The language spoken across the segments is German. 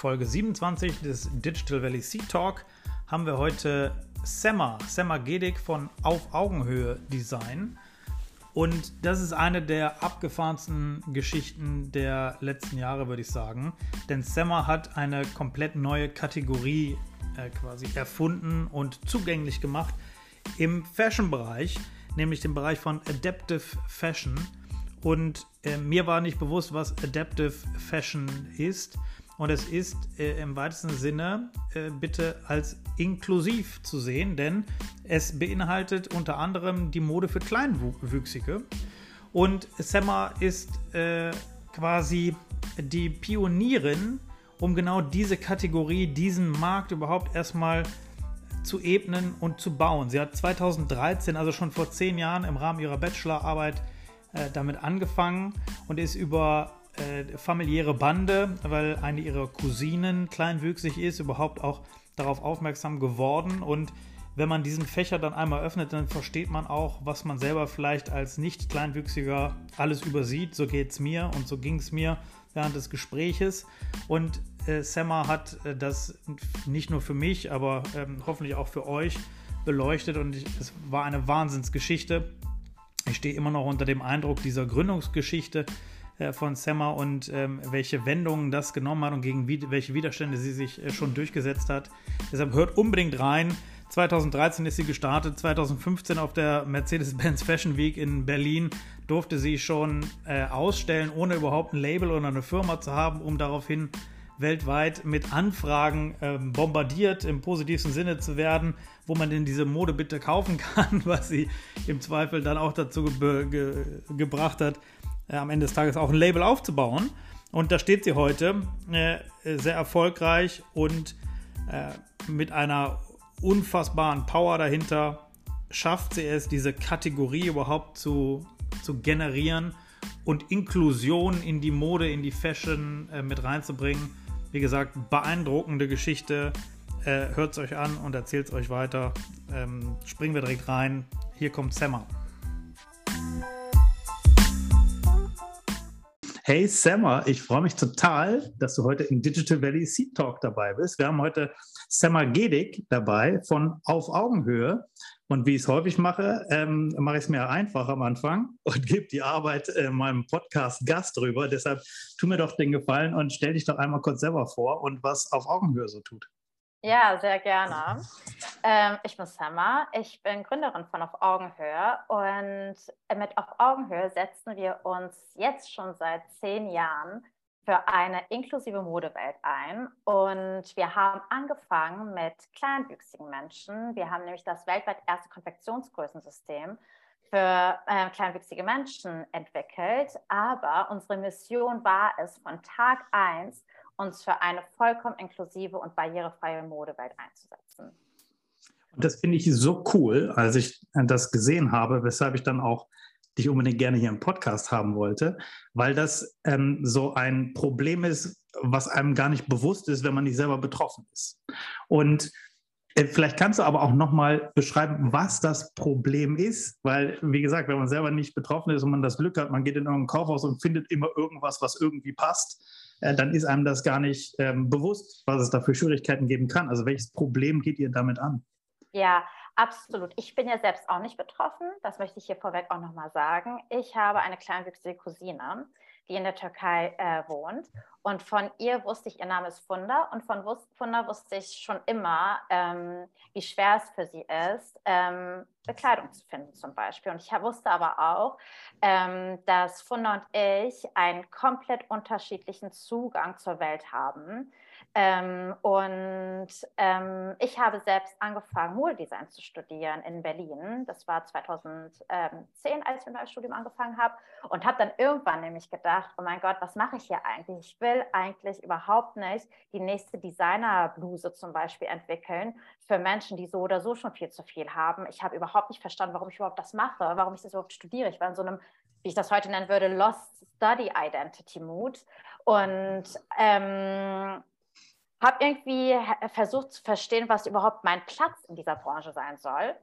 Folge 27 des Digital Valley Sea Talk haben wir heute Semma, Semma Gedik von Auf Augenhöhe Design. Und das ist eine der abgefahrensten Geschichten der letzten Jahre, würde ich sagen. Denn Semma hat eine komplett neue Kategorie äh, quasi erfunden und zugänglich gemacht im Fashion-Bereich, nämlich den Bereich von Adaptive Fashion. Und äh, mir war nicht bewusst, was Adaptive Fashion ist. Und es ist äh, im weitesten Sinne äh, bitte als inklusiv zu sehen, denn es beinhaltet unter anderem die Mode für Kleinwüchsige. Und Semma ist äh, quasi die Pionierin, um genau diese Kategorie, diesen Markt überhaupt erstmal zu ebnen und zu bauen. Sie hat 2013, also schon vor zehn Jahren im Rahmen ihrer Bachelorarbeit, äh, damit angefangen und ist über äh, familiäre Bande, weil eine ihrer Cousinen kleinwüchsig ist, überhaupt auch darauf aufmerksam geworden. Und wenn man diesen Fächer dann einmal öffnet, dann versteht man auch, was man selber vielleicht als nicht kleinwüchsiger alles übersieht. So geht es mir und so ging es mir während des Gespräches. Und äh, Semma hat äh, das nicht nur für mich, aber ähm, hoffentlich auch für euch beleuchtet. Und ich, es war eine Wahnsinnsgeschichte. Ich stehe immer noch unter dem Eindruck dieser Gründungsgeschichte äh, von Semmer und ähm, welche Wendungen das genommen hat und gegen wie, welche Widerstände sie sich äh, schon durchgesetzt hat. Deshalb hört unbedingt rein. 2013 ist sie gestartet, 2015 auf der Mercedes-Benz Fashion Week in Berlin durfte sie schon äh, ausstellen, ohne überhaupt ein Label oder eine Firma zu haben, um daraufhin weltweit mit Anfragen ähm, bombardiert, im positivsten Sinne zu werden, wo man denn diese Mode bitte kaufen kann, was sie im Zweifel dann auch dazu ge ge gebracht hat, äh, am Ende des Tages auch ein Label aufzubauen. Und da steht sie heute äh, sehr erfolgreich und äh, mit einer unfassbaren Power dahinter schafft sie es, diese Kategorie überhaupt zu, zu generieren und Inklusion in die Mode, in die Fashion äh, mit reinzubringen. Wie gesagt, beeindruckende Geschichte. Äh, Hört es euch an und erzählt es euch weiter. Ähm, springen wir direkt rein. Hier kommt Semmer. Hey Sammer, ich freue mich total, dass du heute im Digital Valley Seed Talk dabei bist. Wir haben heute Sammer Gedik dabei von Auf Augenhöhe. Und wie ich es häufig mache, ähm, mache ich es mir einfach am Anfang und gebe die Arbeit äh, meinem Podcast-Gast drüber. Deshalb tu mir doch den Gefallen und stell dich doch einmal kurz selber vor und was Auf Augenhöhe so tut. Ja, sehr gerne. Ähm, ich bin Samma, ich bin Gründerin von Auf Augenhöhe und mit Auf Augenhöhe setzen wir uns jetzt schon seit zehn Jahren für eine inklusive Modewelt ein. Und wir haben angefangen mit kleinwüchsigen Menschen. Wir haben nämlich das weltweit erste Konfektionsgrößensystem für äh, kleinwüchsige Menschen entwickelt. Aber unsere Mission war es, von Tag 1 uns für eine vollkommen inklusive und barrierefreie Modewelt einzusetzen. Und das finde ich so cool, als ich das gesehen habe, weshalb ich dann auch dich unbedingt gerne hier im Podcast haben wollte, weil das ähm, so ein Problem ist, was einem gar nicht bewusst ist, wenn man nicht selber betroffen ist. Und äh, Vielleicht kannst du aber auch nochmal beschreiben, was das Problem ist, weil, wie gesagt, wenn man selber nicht betroffen ist und man das Glück hat, man geht in irgendein Kaufhaus und findet immer irgendwas, was irgendwie passt, äh, dann ist einem das gar nicht ähm, bewusst, was es da für Schwierigkeiten geben kann. Also welches Problem geht ihr damit an? Ja, absolut. Ich bin ja selbst auch nicht betroffen. Das möchte ich hier vorweg auch nochmal sagen. Ich habe eine kleinwüchsige Cousine, die in der Türkei äh, wohnt. Und von ihr wusste ich, ihr Name ist Funda. Und von Funda wusste ich schon immer, ähm, wie schwer es für sie ist, ähm, Bekleidung zu finden zum Beispiel. Und ich wusste aber auch, ähm, dass Funda und ich einen komplett unterschiedlichen Zugang zur Welt haben. Ähm, und ähm, ich habe selbst angefangen, Modedesign zu studieren in Berlin. Das war 2010, als ich mit meinem Studium angefangen habe. Und habe dann irgendwann nämlich gedacht, oh mein Gott, was mache ich hier eigentlich? Ich will eigentlich überhaupt nicht die nächste Designerbluse zum Beispiel entwickeln für Menschen, die so oder so schon viel zu viel haben. Ich habe überhaupt nicht verstanden, warum ich überhaupt das mache, warum ich das überhaupt studiere. Ich war in so einem, wie ich das heute nennen würde, Lost Study Identity Mood. Und ähm, habe irgendwie versucht zu verstehen, was überhaupt mein Platz in dieser Branche sein soll.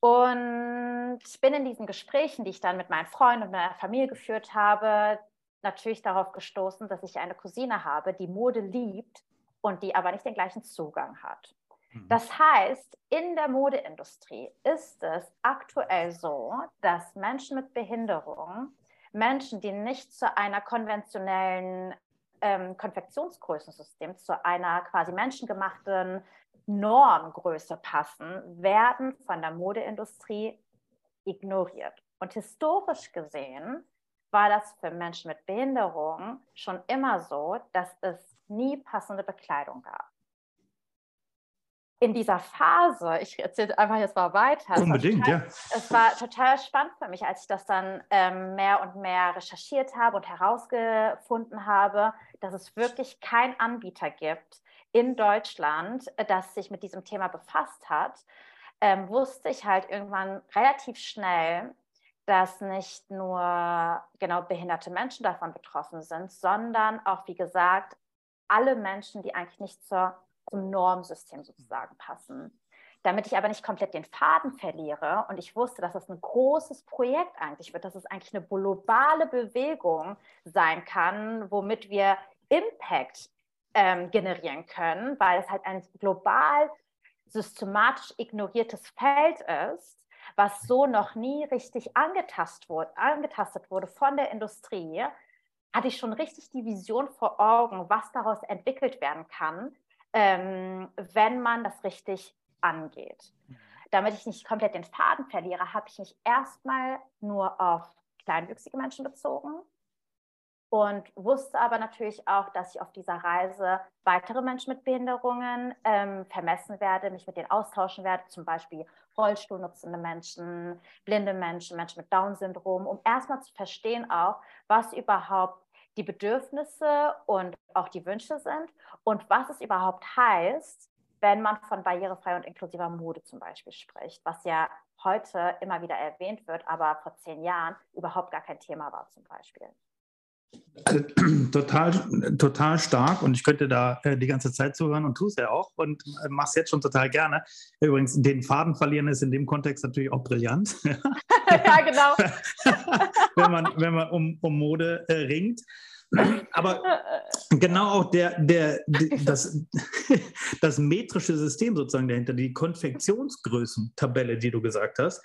Und bin in diesen Gesprächen, die ich dann mit meinen Freunden und meiner Familie geführt habe, natürlich darauf gestoßen, dass ich eine Cousine habe, die Mode liebt und die aber nicht den gleichen Zugang hat. Mhm. Das heißt, in der Modeindustrie ist es aktuell so, dass Menschen mit Behinderung, Menschen, die nicht zu einer konventionellen ähm, Konfektionsgrößensystem zu einer quasi menschengemachten Normgröße passen, werden von der Modeindustrie ignoriert. Und historisch gesehen war das für Menschen mit Behinderung schon immer so, dass es nie passende Bekleidung gab. In dieser Phase, ich erzähle einfach jetzt mal weiter. Unbedingt, total, ja. Es war total spannend für mich, als ich das dann ähm, mehr und mehr recherchiert habe und herausgefunden habe, dass es wirklich keinen Anbieter gibt in Deutschland, äh, das sich mit diesem Thema befasst hat, ähm, wusste ich halt irgendwann relativ schnell, dass nicht nur genau behinderte Menschen davon betroffen sind, sondern auch, wie gesagt, alle Menschen, die eigentlich nicht zur, zum Normsystem sozusagen passen. Damit ich aber nicht komplett den Faden verliere und ich wusste, dass es ein großes Projekt eigentlich wird, dass es eigentlich eine globale Bewegung sein kann, womit wir Impact ähm, generieren können, weil es halt ein global systematisch ignoriertes Feld ist, was so noch nie richtig angetast wurde, angetastet wurde von der Industrie, hatte ich schon richtig die Vision vor Augen, was daraus entwickelt werden kann, ähm, wenn man das richtig angeht. Damit ich nicht komplett den Faden verliere, habe ich mich erstmal nur auf kleinwüchsige Menschen bezogen, und wusste aber natürlich auch, dass ich auf dieser Reise weitere Menschen mit Behinderungen ähm, vermessen werde, mich mit denen austauschen werde, zum Beispiel Rollstuhlnutzende Menschen, blinde Menschen, Menschen mit Down-Syndrom, um erstmal zu verstehen auch, was überhaupt die Bedürfnisse und auch die Wünsche sind und was es überhaupt heißt, wenn man von barrierefreier und inklusiver Mode zum Beispiel spricht, was ja heute immer wieder erwähnt wird, aber vor zehn Jahren überhaupt gar kein Thema war zum Beispiel. Also, total, total stark und ich könnte da äh, die ganze Zeit zuhören und tue es ja auch und äh, mache es jetzt schon total gerne. Übrigens, den Faden verlieren ist in dem Kontext natürlich auch brillant. ja, genau. wenn man, wenn man um, um Mode äh, ringt. Aber genau auch der, der, das, das metrische System sozusagen dahinter, die Konfektionsgrößen-Tabelle, die du gesagt hast,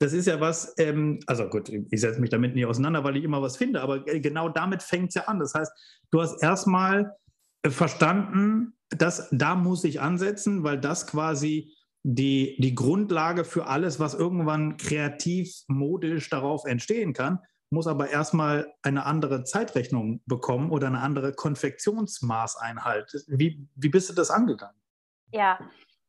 das ist ja was, ähm, also gut, ich setze mich damit nicht auseinander, weil ich immer was finde, aber genau damit fängt es ja an. Das heißt, du hast erstmal äh, verstanden, dass da muss ich ansetzen, weil das quasi die, die Grundlage für alles, was irgendwann kreativ, modisch darauf entstehen kann, muss aber erstmal eine andere Zeitrechnung bekommen oder eine andere Konfektionsmaßeinheit. Wie, wie bist du das angegangen? Ja,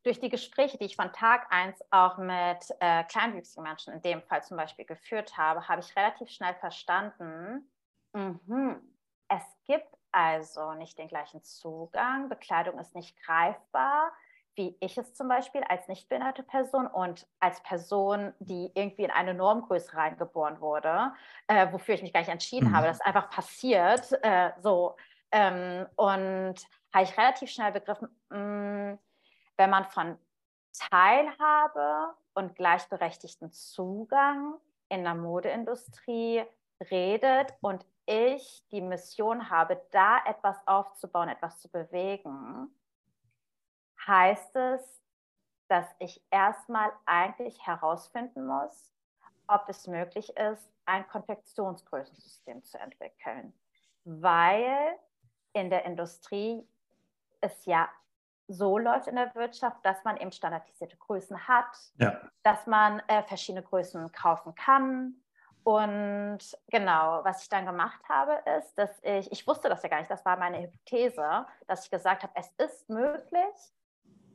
durch die Gespräche, die ich von Tag 1 auch mit äh, kleinwüchsigen Menschen in dem Fall zum Beispiel geführt habe, habe ich relativ schnell verstanden, mh, es gibt also nicht den gleichen Zugang, Bekleidung ist nicht greifbar, wie ich es zum Beispiel als nicht behinderte Person und als Person, die irgendwie in eine Normgröße reingeboren wurde, äh, wofür ich mich gar nicht entschieden mhm. habe, das einfach passiert, äh, so. Ähm, und habe ich relativ schnell begriffen, mh, wenn man von Teilhabe und gleichberechtigten Zugang in der Modeindustrie redet und ich die Mission habe, da etwas aufzubauen, etwas zu bewegen, heißt es, dass ich erstmal eigentlich herausfinden muss, ob es möglich ist, ein Konfektionsgrößensystem zu entwickeln. Weil in der Industrie es ja so läuft in der Wirtschaft, dass man eben standardisierte Größen hat, ja. dass man äh, verschiedene Größen kaufen kann und genau, was ich dann gemacht habe, ist, dass ich, ich wusste das ja gar nicht, das war meine Hypothese, dass ich gesagt habe, es ist möglich,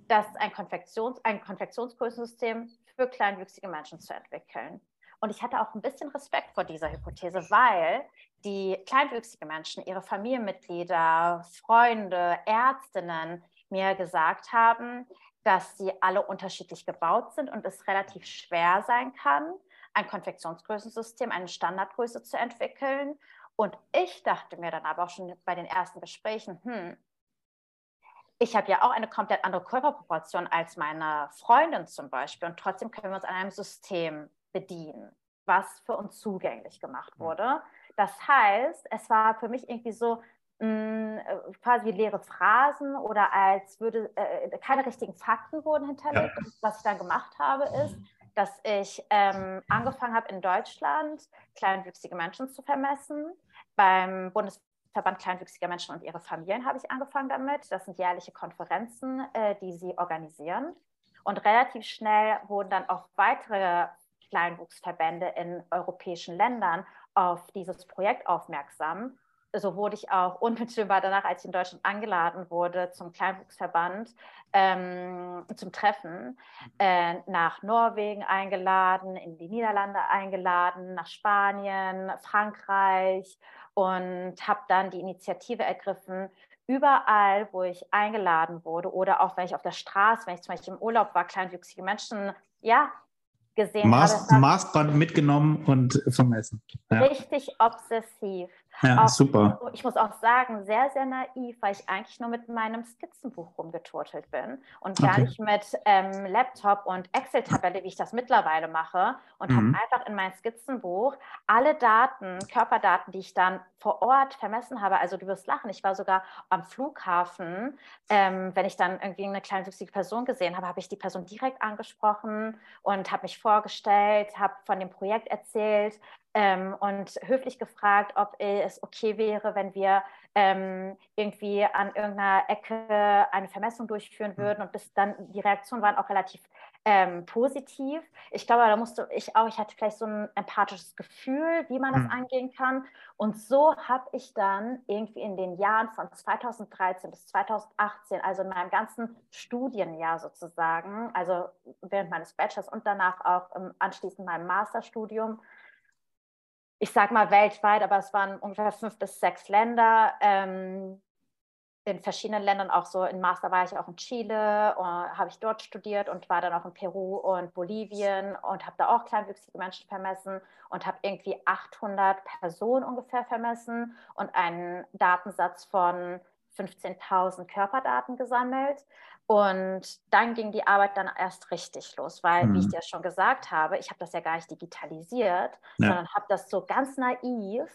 dass ein, Konfektions-, ein Konfektionsgrößensystem für kleinwüchsige Menschen zu entwickeln. Und ich hatte auch ein bisschen Respekt vor dieser Hypothese, weil die kleinwüchsige Menschen, ihre Familienmitglieder, Freunde, Ärztinnen mir gesagt haben, dass sie alle unterschiedlich gebaut sind und es relativ schwer sein kann, ein Konfektionsgrößensystem, eine Standardgröße zu entwickeln. Und ich dachte mir dann aber auch schon bei den ersten Gesprächen, hm, ich habe ja auch eine komplett andere Körperproportion als meine Freundin zum Beispiel und trotzdem können wir uns an einem System bedienen, was für uns zugänglich gemacht wurde. Das heißt, es war für mich irgendwie so mh, mm, äh, quasi leere Phrasen oder als würde äh, keine richtigen Fakten wurden hinterlegt. Ja. was ich dann gemacht habe, ist, dass ich ähm, angefangen habe in Deutschland kleinwüchsige Menschen zu vermessen. Beim Bundesverband kleinwüchsiger Menschen und ihre Familien habe ich angefangen damit. Das sind jährliche Konferenzen, äh, die sie organisieren. Und relativ schnell wurden dann auch weitere Kleinwuchsverbände in europäischen Ländern auf dieses Projekt aufmerksam so wurde ich auch unmittelbar danach, als ich in Deutschland angeladen wurde zum Kleinwuchsverband, ähm, zum Treffen, äh, nach Norwegen eingeladen, in die Niederlande eingeladen, nach Spanien, Frankreich und habe dann die Initiative ergriffen, überall, wo ich eingeladen wurde oder auch wenn ich auf der Straße, wenn ich zum Beispiel im Urlaub war, kleinwüchsige Menschen, ja, gesehen Maß, habe. Maßband mitgenommen und vermessen. Ja. Richtig obsessiv. Ja, auch, super. Ich muss auch sagen, sehr, sehr naiv, weil ich eigentlich nur mit meinem Skizzenbuch rumgeturtelt bin und gar okay. nicht mit ähm, Laptop und Excel-Tabelle, wie ich das mittlerweile mache. Und mhm. habe einfach in mein Skizzenbuch alle Daten, Körperdaten, die ich dann vor Ort vermessen habe. Also du wirst lachen, ich war sogar am Flughafen. Ähm, wenn ich dann irgendwie eine kleinwüchsige Person gesehen habe, habe ich die Person direkt angesprochen und habe mich vorgestellt, habe von dem Projekt erzählt, ähm, und höflich gefragt, ob es okay wäre, wenn wir ähm, irgendwie an irgendeiner Ecke eine Vermessung durchführen mhm. würden. Und bis dann, die Reaktionen waren auch relativ ähm, positiv. Ich glaube, da musste ich auch, ich hatte vielleicht so ein empathisches Gefühl, wie man das mhm. angehen kann. Und so habe ich dann irgendwie in den Jahren von 2013 bis 2018, also in meinem ganzen Studienjahr sozusagen, also während meines Bachelors und danach auch anschließend meinem Masterstudium, ich sage mal weltweit, aber es waren ungefähr fünf bis sechs Länder. Ähm, in verschiedenen Ländern auch so. In Master war ich auch in Chile, habe ich dort studiert und war dann auch in Peru und Bolivien und habe da auch kleinwüchsige Menschen vermessen und habe irgendwie 800 Personen ungefähr vermessen und einen Datensatz von 15.000 Körperdaten gesammelt. Und dann ging die Arbeit dann erst richtig los, weil, mhm. wie ich mhm. dir schon gesagt habe, ich habe das ja gar nicht digitalisiert, ja. sondern habe das so ganz naiv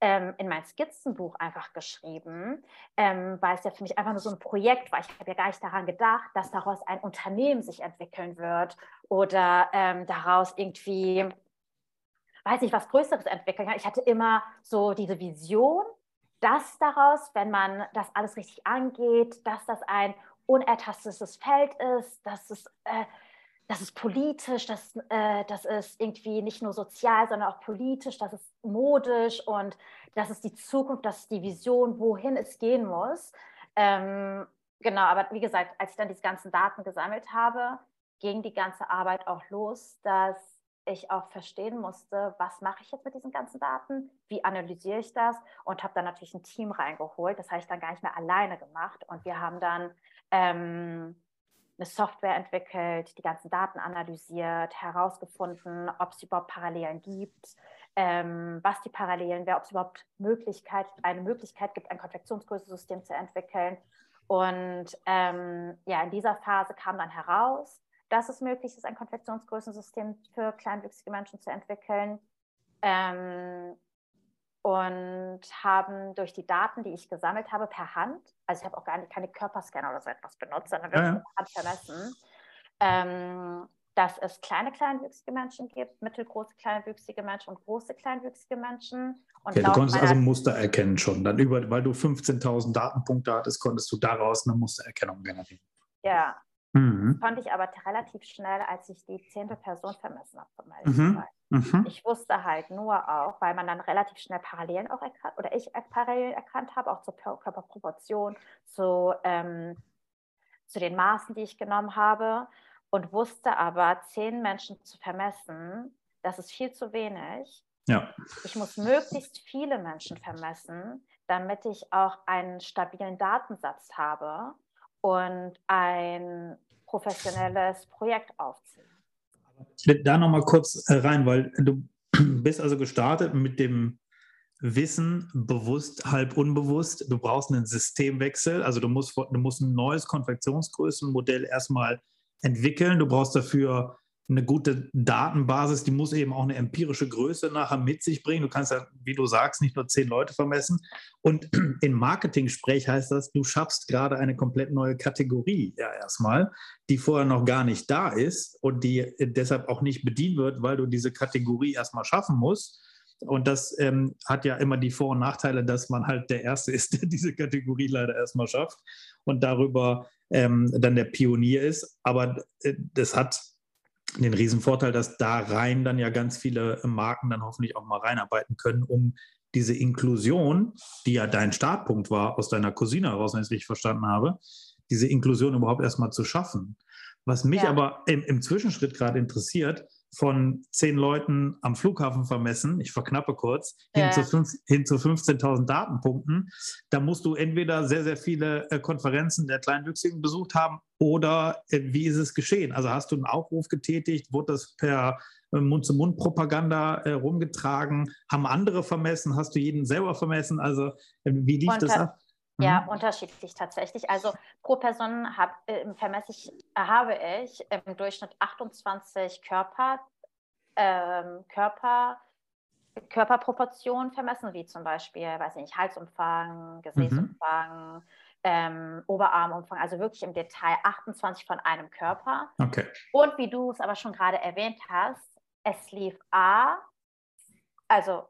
ähm, in mein Skizzenbuch einfach geschrieben, ähm, weil es ja für mich einfach nur so ein Projekt war. Ich habe ja gar nicht daran gedacht, dass daraus ein Unternehmen sich entwickeln wird oder ähm, daraus irgendwie, weiß nicht, was Größeres entwickeln kann. Ich hatte immer so diese Vision, dass daraus, wenn man das alles richtig angeht, dass das ein unertastetes Feld ist, dass es, äh, dass es politisch, dass, äh, dass es irgendwie nicht nur sozial, sondern auch politisch, dass es modisch und das ist die Zukunft, das ist die Vision, wohin es gehen muss. Ähm, genau, aber wie gesagt, als ich dann diese ganzen Daten gesammelt habe, ging die ganze Arbeit auch los, dass ich auch verstehen musste, was mache ich jetzt mit diesen ganzen Daten, wie analysiere ich das und habe dann natürlich ein Team reingeholt. Das habe ich dann gar nicht mehr alleine gemacht und wir haben dann ähm, eine Software entwickelt, die ganzen Daten analysiert, herausgefunden, ob es überhaupt Parallelen gibt, ähm, was die Parallelen wären, ob es überhaupt Möglichkeit, eine Möglichkeit gibt, ein Konfektionsgrößensystem zu entwickeln. Und ähm, ja, in dieser Phase kam dann heraus, dass es möglich ist, ein Konfektionsgrößensystem für kleinwüchsige Menschen zu entwickeln. Ähm, und haben durch die Daten, die ich gesammelt habe, per Hand, also ich habe auch gar nicht, keine Körperscanner oder so etwas benutzt, sondern wirklich ja, ja. per Hand vermessen, ähm, dass es kleine kleinwüchsige Menschen gibt, mittelgroße kleinwüchsige Menschen und große kleinwüchsige Menschen. Und okay, du konntest also Muster erkennen schon. Dann über, weil du 15.000 Datenpunkte hattest, konntest du daraus eine Mustererkennung generieren. Ja, Mhm. Das konnte ich aber relativ schnell, als ich die zehnte Person vermessen habe meinem mhm. Mhm. Ich wusste halt nur auch, weil man dann relativ schnell Parallelen auch erkannt, oder ich Parallelen erkannt habe, auch zur Körperproportion, zu, ähm, zu den Maßen, die ich genommen habe und wusste aber, zehn Menschen zu vermessen, das ist viel zu wenig. Ja. Ich muss möglichst viele Menschen vermessen, damit ich auch einen stabilen Datensatz habe und ein professionelles Projekt aufziehe. Da nochmal kurz äh, rein, weil du bist also gestartet mit dem Wissen, bewusst, halb unbewusst. Du brauchst einen Systemwechsel, also du musst, du musst ein neues Konfektionsgrößenmodell erstmal entwickeln. Du brauchst dafür eine gute Datenbasis, die muss eben auch eine empirische Größe nachher mit sich bringen. Du kannst ja, wie du sagst, nicht nur zehn Leute vermessen. Und in Marketing-Sprech heißt das, du schaffst gerade eine komplett neue Kategorie ja erstmal, die vorher noch gar nicht da ist und die deshalb auch nicht bedient wird, weil du diese Kategorie erstmal schaffen musst. Und das ähm, hat ja immer die Vor- und Nachteile, dass man halt der Erste ist, der diese Kategorie leider erstmal schafft und darüber ähm, dann der Pionier ist. Aber äh, das hat den Riesenvorteil, dass da rein dann ja ganz viele Marken dann hoffentlich auch mal reinarbeiten können, um diese Inklusion, die ja dein Startpunkt war, aus deiner Cousine heraus, wenn ich es richtig verstanden habe, diese Inklusion überhaupt erstmal zu schaffen. Was mich ja. aber im, im Zwischenschritt gerade interessiert, von zehn Leuten am Flughafen vermessen, ich verknappe kurz, ja. hin zu, zu 15.000 Datenpunkten. Da musst du entweder sehr, sehr viele äh, Konferenzen der Kleinwüchsigen besucht haben oder äh, wie ist es geschehen? Also hast du einen Aufruf getätigt, wurde das per äh, Mund-zu-Mund-Propaganda rumgetragen? Haben andere vermessen? Hast du jeden selber vermessen? Also wie lief das ab? Ja, mhm. unterschiedlich tatsächlich. Also pro Person hab, äh, vermesse ich, habe ich im Durchschnitt 28 Körper, ähm, Körper, Körperproportionen vermessen, wie zum Beispiel, weiß ich nicht, Halsumfang, Gesäßumfang, mhm. ähm, Oberarmumfang, also wirklich im Detail 28 von einem Körper. Okay. Und wie du es aber schon gerade erwähnt hast, es lief A, also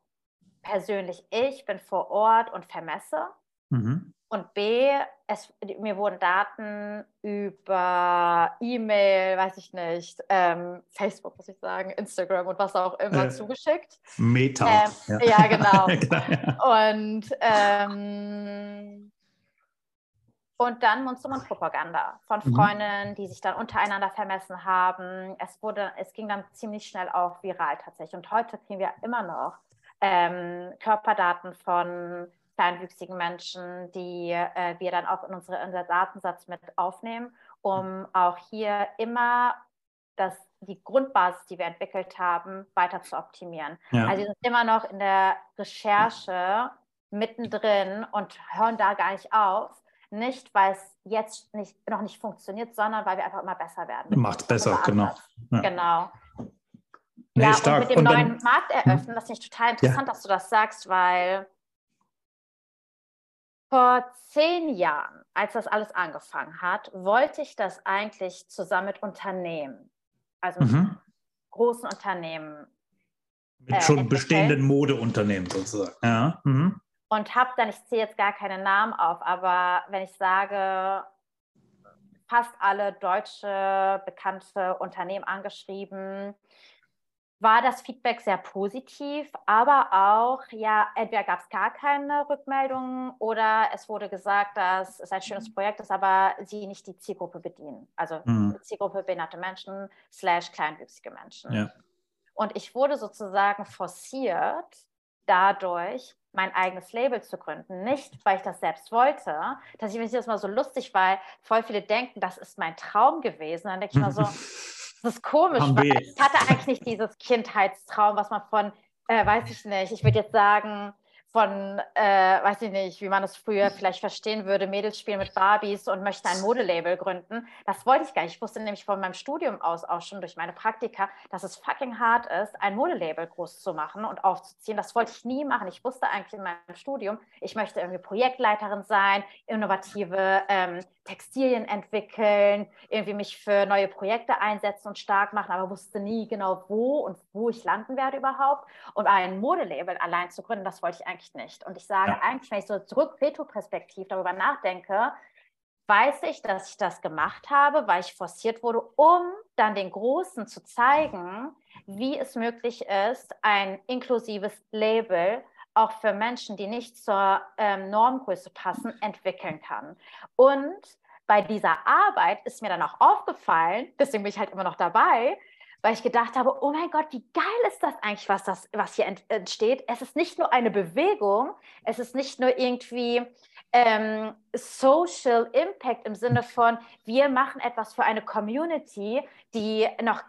persönlich ich bin vor Ort und vermesse. Mhm. Und B, es, mir wurden Daten über E-Mail, weiß ich nicht, ähm, Facebook muss ich sagen, Instagram und was auch immer äh, zugeschickt. Meta. Ähm, ja. ja. genau. genau Und, ähm, und dann Mund-zu-Mund-Propaganda von mhm. Freundinnen, mhm. die sich dann untereinander vermessen haben. Es, wurde, es ging dann ziemlich schnell auch viral tatsächlich. Und heute kriegen wir immer noch ähm, Körperdaten von kleinwüchsigen Menschen, die äh, wir dann auch in unsere, unser Datensatz mit aufnehmen, um auch hier immer das, die Grundbasis, die wir entwickelt haben, weiter zu optimieren. Ja. Also wir sind immer noch in der Recherche mittendrin und hören da gar nicht auf. Nicht, weil es jetzt nicht, noch nicht funktioniert, sondern weil wir einfach immer besser werden. Macht besser, genau. Ja. Genau. Nee, ja, stark. und mit dem und neuen dann, Markt eröffnen, hm? das finde ich total interessant, ja. dass du das sagst, weil vor zehn Jahren, als das alles angefangen hat, wollte ich das eigentlich zusammen mit Unternehmen, also mit mhm. großen Unternehmen. Mit äh, schon bestehenden Modeunternehmen sozusagen. Ja. Mhm. Und habe dann, ich zähle jetzt gar keine Namen auf, aber wenn ich sage, fast alle deutsche bekannte Unternehmen angeschrieben, war das Feedback sehr positiv, aber auch, ja, entweder gab es gar keine Rückmeldungen oder es wurde gesagt, dass es ein schönes Projekt ist, aber sie nicht die Zielgruppe bedienen. Also mhm. Zielgruppe behinderte Menschen slash kleinwüchsige Menschen. Ja. Und ich wurde sozusagen forciert, dadurch mein eigenes Label zu gründen. Nicht, weil ich das selbst wollte, dass ich mir das mal so lustig, weil voll viele denken, das ist mein Traum gewesen. Dann denke ich mal so, Das ist komisch, ich hatte eigentlich nicht dieses Kindheitstraum, was man von, äh, weiß ich nicht, ich würde jetzt sagen, von, äh, weiß ich nicht, wie man es früher vielleicht verstehen würde, Mädels spielen mit Barbies und möchten ein Modelabel gründen. Das wollte ich gar nicht. Ich wusste nämlich von meinem Studium aus auch schon durch meine Praktika, dass es fucking hart ist, ein Modelabel groß zu machen und aufzuziehen. Das wollte ich nie machen. Ich wusste eigentlich in meinem Studium, ich möchte irgendwie Projektleiterin sein, innovative ähm, Textilien entwickeln, irgendwie mich für neue Projekte einsetzen und stark machen, aber wusste nie genau, wo und wo ich landen werde überhaupt. Und ein Modelabel allein zu gründen, das wollte ich eigentlich nicht. Und ich sage ja. eigentlich, wenn ich so zurück retroperspektiv darüber nachdenke, weiß ich, dass ich das gemacht habe, weil ich forciert wurde, um dann den Großen zu zeigen, wie es möglich ist, ein inklusives Label auch für Menschen, die nicht zur ähm, Normgröße passen, entwickeln kann. Und bei dieser Arbeit ist mir dann auch aufgefallen, deswegen bin ich halt immer noch dabei, weil ich gedacht habe, oh mein Gott, wie geil ist das eigentlich, was, das, was hier entsteht. Es ist nicht nur eine Bewegung, es ist nicht nur irgendwie ähm, Social Impact im Sinne von, wir machen etwas für eine Community, die noch,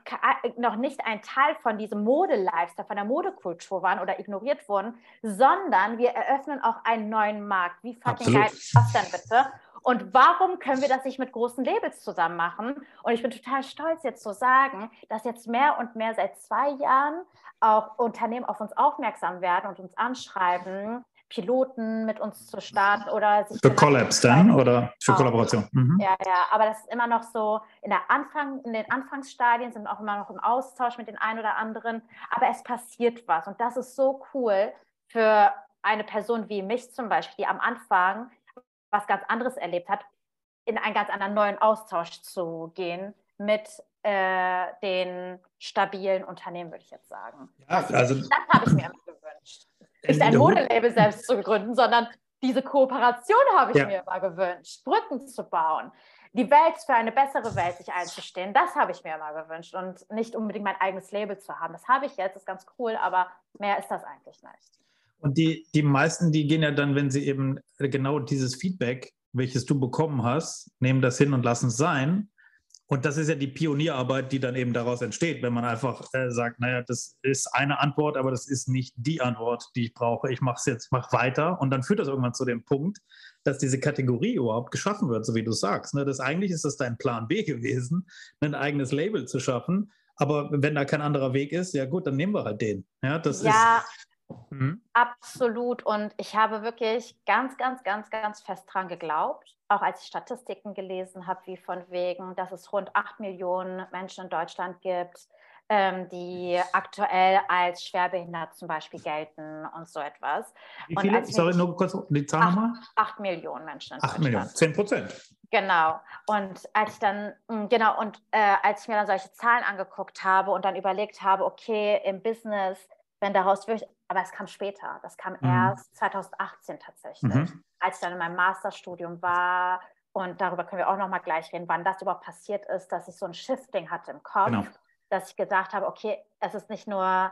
noch nicht ein Teil von diesem Mode-Lifestyle, von der Modekultur waren oder ignoriert wurden, sondern wir eröffnen auch einen neuen Markt. Wie fucking geil ist das denn bitte? Und warum können wir das nicht mit großen Labels zusammen machen? Und ich bin total stolz, jetzt zu sagen, dass jetzt mehr und mehr seit zwei Jahren auch Unternehmen auf uns aufmerksam werden und uns anschreiben, Piloten mit uns zu starten oder sich. Für Collabs dann oder für auch. Kollaboration? Mhm. Ja, ja, aber das ist immer noch so, in, der Anfang, in den Anfangsstadien sind wir auch immer noch im Austausch mit den einen oder anderen, aber es passiert was und das ist so cool für eine Person wie mich zum Beispiel, die am Anfang was ganz anderes erlebt hat, in einen ganz anderen neuen Austausch zu gehen mit äh, den stabilen Unternehmen, würde ich jetzt sagen. Ja, also, das habe ich mir immer gewünscht. Nicht ein Modelabel selbst zu gründen, sondern diese Kooperation habe ich ja. mir immer gewünscht, Brücken zu bauen, die Welt für eine bessere Welt sich einzustehen. Das habe ich mir immer gewünscht und nicht unbedingt mein eigenes Label zu haben. Das habe ich jetzt, ist ganz cool, aber mehr ist das eigentlich nicht. Und die, die meisten, die gehen ja dann, wenn sie eben genau dieses Feedback, welches du bekommen hast, nehmen das hin und lassen es sein. Und das ist ja die Pionierarbeit, die dann eben daraus entsteht, wenn man einfach äh, sagt, naja, das ist eine Antwort, aber das ist nicht die Antwort, die ich brauche. Ich mache es jetzt, mach weiter. Und dann führt das irgendwann zu dem Punkt, dass diese Kategorie überhaupt geschaffen wird, so wie du sagst. Ne? Das, eigentlich ist das dein Plan B gewesen, ein eigenes Label zu schaffen. Aber wenn da kein anderer Weg ist, ja gut, dann nehmen wir halt den. Ja, das ja ist, Mhm. Absolut. Und ich habe wirklich ganz, ganz, ganz, ganz fest dran geglaubt, auch als ich Statistiken gelesen habe, wie von wegen, dass es rund 8 Millionen Menschen in Deutschland gibt, ähm, die aktuell als schwerbehindert zum Beispiel gelten und so etwas. Wie viele? Und Sorry, nur kurz die Zahl nochmal. 8 Millionen Menschen in 8 Millionen, 10 Prozent. Genau. Und als ich dann, mm, genau, und äh, als ich mir dann solche Zahlen angeguckt habe und dann überlegt habe, okay, im Business, wenn daraus wirklich aber es kam später. Das kam mhm. erst 2018 tatsächlich, mhm. als ich dann in meinem Masterstudium war. Und darüber können wir auch noch mal gleich reden, wann das überhaupt passiert ist, dass ich so ein Shifting hatte im Kopf, genau. dass ich gesagt habe, okay, es ist nicht nur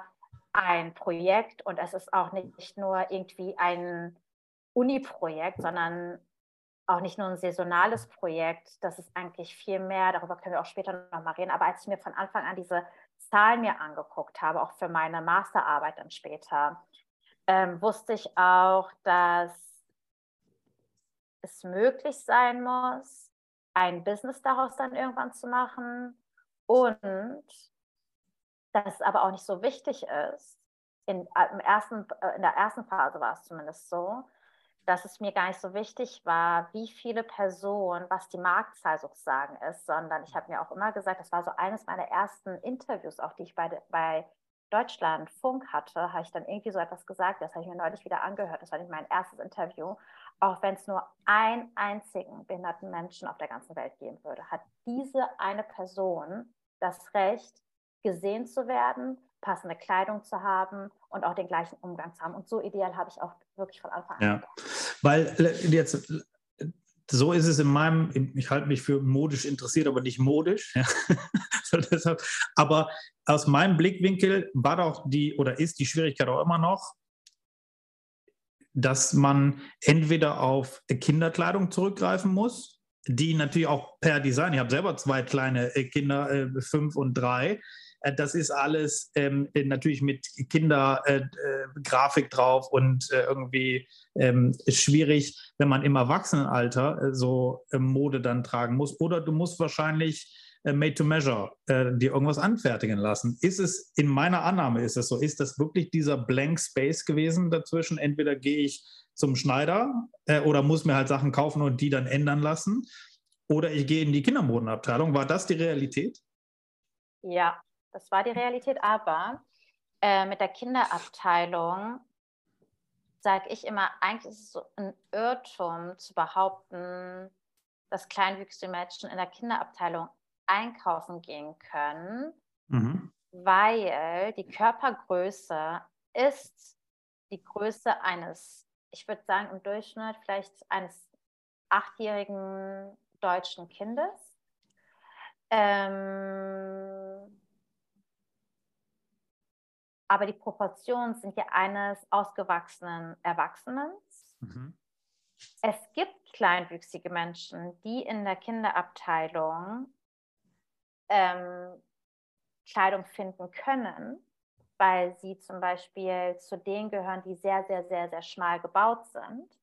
ein Projekt und es ist auch nicht nur irgendwie ein Uni-Projekt, sondern auch nicht nur ein saisonales Projekt. Das ist eigentlich viel mehr, darüber können wir auch später noch mal reden. Aber als ich mir von Anfang an diese Zahlen mir angeguckt habe, auch für meine Masterarbeit dann später, ähm, wusste ich auch, dass es möglich sein muss, ein Business daraus dann irgendwann zu machen und dass es aber auch nicht so wichtig ist. In, äh, ersten, äh, in der ersten Phase war es zumindest so, dass es mir gar nicht so wichtig war, wie viele Personen, was die Marktzahl sozusagen ist, sondern ich habe mir auch immer gesagt, das war so eines meiner ersten Interviews, auch die ich bei, bei Deutschland Funk hatte, habe ich dann irgendwie so etwas gesagt, das habe ich mir neulich wieder angehört, das war nicht mein erstes Interview, auch wenn es nur einen einzigen behinderten Menschen auf der ganzen Welt geben würde, hat diese eine Person das Recht, gesehen zu werden, passende Kleidung zu haben und auch den gleichen Umgang zu haben. Und so ideal habe ich auch wirklich von Anfang an. Ja, weil äh, jetzt so ist es in meinem, ich halte mich für modisch interessiert, aber nicht modisch. Ja. aber aus meinem Blickwinkel war doch die oder ist die Schwierigkeit auch immer noch, dass man entweder auf Kinderkleidung zurückgreifen muss, die natürlich auch per Design, ich habe selber zwei kleine äh, Kinder, äh, fünf und drei, äh, das ist alles ähm, natürlich mit Kindergrafik äh, äh, drauf und äh, irgendwie ähm, schwierig, wenn man im Erwachsenenalter äh, so äh, Mode dann tragen muss. Oder du musst wahrscheinlich made to measure dir irgendwas anfertigen lassen. Ist es, in meiner Annahme ist es so, ist das wirklich dieser Blank Space gewesen dazwischen? Entweder gehe ich zum Schneider oder muss mir halt Sachen kaufen und die dann ändern lassen. Oder ich gehe in die Kindermodenabteilung. War das die Realität? Ja, das war die Realität. Aber äh, mit der Kinderabteilung sage ich immer, eigentlich ist es so ein Irrtum zu behaupten, dass kleinwüchsige Menschen in der Kinderabteilung einkaufen gehen können, mhm. weil die Körpergröße ist die Größe eines, ich würde sagen im Durchschnitt vielleicht eines achtjährigen deutschen Kindes. Ähm, aber die Proportionen sind ja eines ausgewachsenen Erwachsenen. Mhm. Es gibt kleinwüchsige Menschen, die in der Kinderabteilung ähm, Kleidung finden können, weil sie zum Beispiel zu denen gehören, die sehr, sehr, sehr, sehr schmal gebaut sind.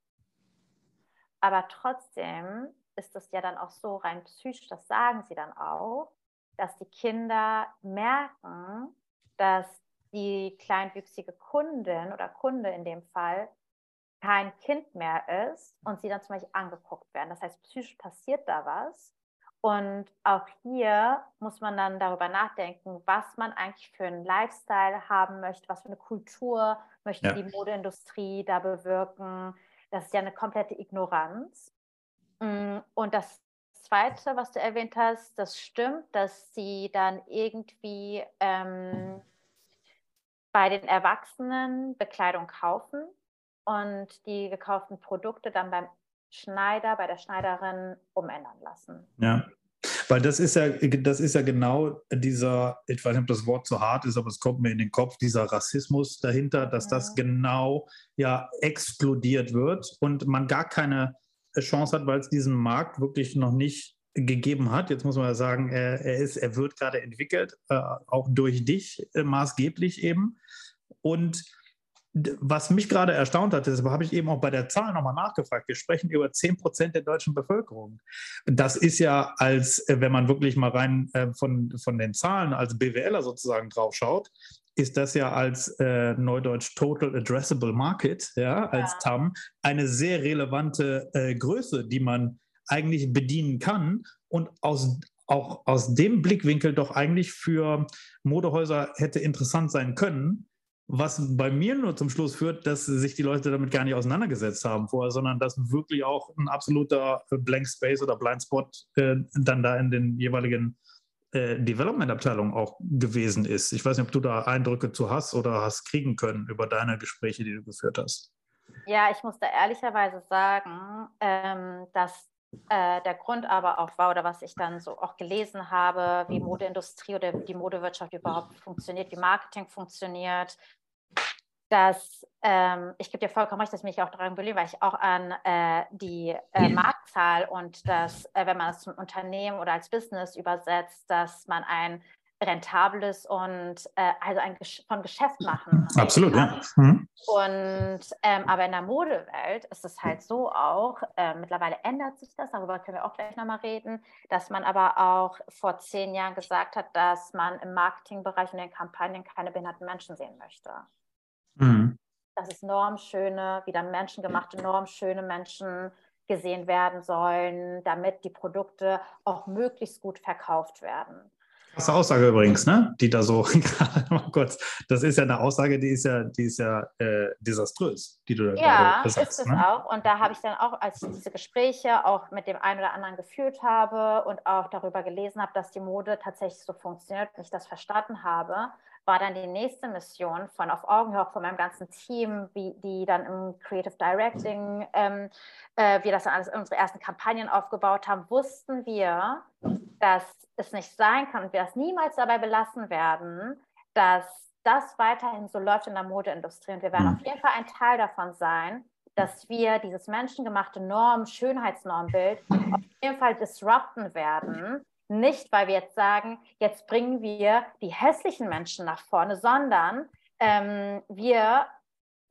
Aber trotzdem ist es ja dann auch so rein psychisch, das sagen sie dann auch, dass die Kinder merken, dass die kleinwüchsige Kundin oder Kunde in dem Fall kein Kind mehr ist und sie dann zum Beispiel angeguckt werden. Das heißt, psychisch passiert da was. Und auch hier muss man dann darüber nachdenken, was man eigentlich für einen Lifestyle haben möchte, was für eine Kultur möchte ja. die Modeindustrie da bewirken. Das ist ja eine komplette Ignoranz. Mm, und das Zweite, was du erwähnt hast, das stimmt, dass sie dann irgendwie ähm, bei den Erwachsenen Bekleidung kaufen und die gekauften Produkte dann beim Schneider, bei der Schneiderin umändern lassen. Ja. Weil das ist ja, das ist ja genau dieser, ich weiß nicht, ob das Wort zu hart ist, aber es kommt mir in den Kopf, dieser Rassismus dahinter, dass ja. das genau ja explodiert wird und man gar keine Chance hat, weil es diesen Markt wirklich noch nicht gegeben hat. Jetzt muss man ja sagen, er, er ist, er wird gerade entwickelt, äh, auch durch dich äh, maßgeblich eben. Und was mich gerade erstaunt hat, deshalb habe ich eben auch bei der Zahl nochmal nachgefragt. Wir sprechen über 10 Prozent der deutschen Bevölkerung. Das ist ja als, äh, wenn man wirklich mal rein äh, von, von den Zahlen als BWLer sozusagen draufschaut, ist das ja als äh, Neudeutsch Total Addressable Market, ja, als ja. TAM, eine sehr relevante äh, Größe, die man eigentlich bedienen kann und aus, auch aus dem Blickwinkel doch eigentlich für Modehäuser hätte interessant sein können, was bei mir nur zum Schluss führt, dass sich die Leute damit gar nicht auseinandergesetzt haben vorher, sondern dass wirklich auch ein absoluter Blank Space oder Blind Spot äh, dann da in den jeweiligen äh, Development-Abteilungen auch gewesen ist. Ich weiß nicht, ob du da Eindrücke zu hast oder hast kriegen können über deine Gespräche, die du geführt hast. Ja, ich muss da ehrlicherweise sagen, ähm, dass äh, der Grund aber auch war, oder was ich dann so auch gelesen habe, wie Modeindustrie oder die Modewirtschaft überhaupt funktioniert, wie Marketing funktioniert, dass ähm, ich gebe dir vollkommen recht, dass ich mich auch daran beliebt, weil ich auch an äh, die äh, Marktzahl und dass, äh, wenn man es zum Unternehmen oder als Business übersetzt, dass man ein rentables und äh, also ein Gesch von Geschäft machen. Absolut, ja. Mhm. Und ähm, aber in der Modewelt ist es halt so auch, äh, mittlerweile ändert sich das, darüber können wir auch gleich nochmal reden, dass man aber auch vor zehn Jahren gesagt hat, dass man im Marketingbereich und in den Kampagnen keine behinderten Menschen sehen möchte. Mhm. Dass es normschöne, wieder menschengemachte, normschöne Menschen gesehen werden sollen, damit die Produkte auch möglichst gut verkauft werden. Krasse Aussage übrigens, ne? Die da so gerade mal kurz. Das ist ja eine Aussage, die ist ja, die ist ja äh, desaströs, die du da ja, gerade sagst. Ja, ist es ne? auch. Und da habe ich dann auch, als ich diese Gespräche auch mit dem einen oder anderen geführt habe und auch darüber gelesen habe, dass die Mode tatsächlich so funktioniert und ich das verstanden habe, war dann die nächste Mission von auf Augenhöhe von meinem ganzen Team, wie, die dann im Creative Directing, ähm, äh, wir das dann alles unsere ersten Kampagnen aufgebaut haben, wussten wir, dass es nicht sein kann und wir das niemals dabei belassen werden, dass das weiterhin so läuft in der Modeindustrie. Und wir werden mhm. auf jeden Fall ein Teil davon sein, dass wir dieses menschengemachte Norm, Schönheitsnormbild auf jeden Fall disrupten werden nicht, weil wir jetzt sagen, jetzt bringen wir die hässlichen Menschen nach vorne, sondern ähm, wir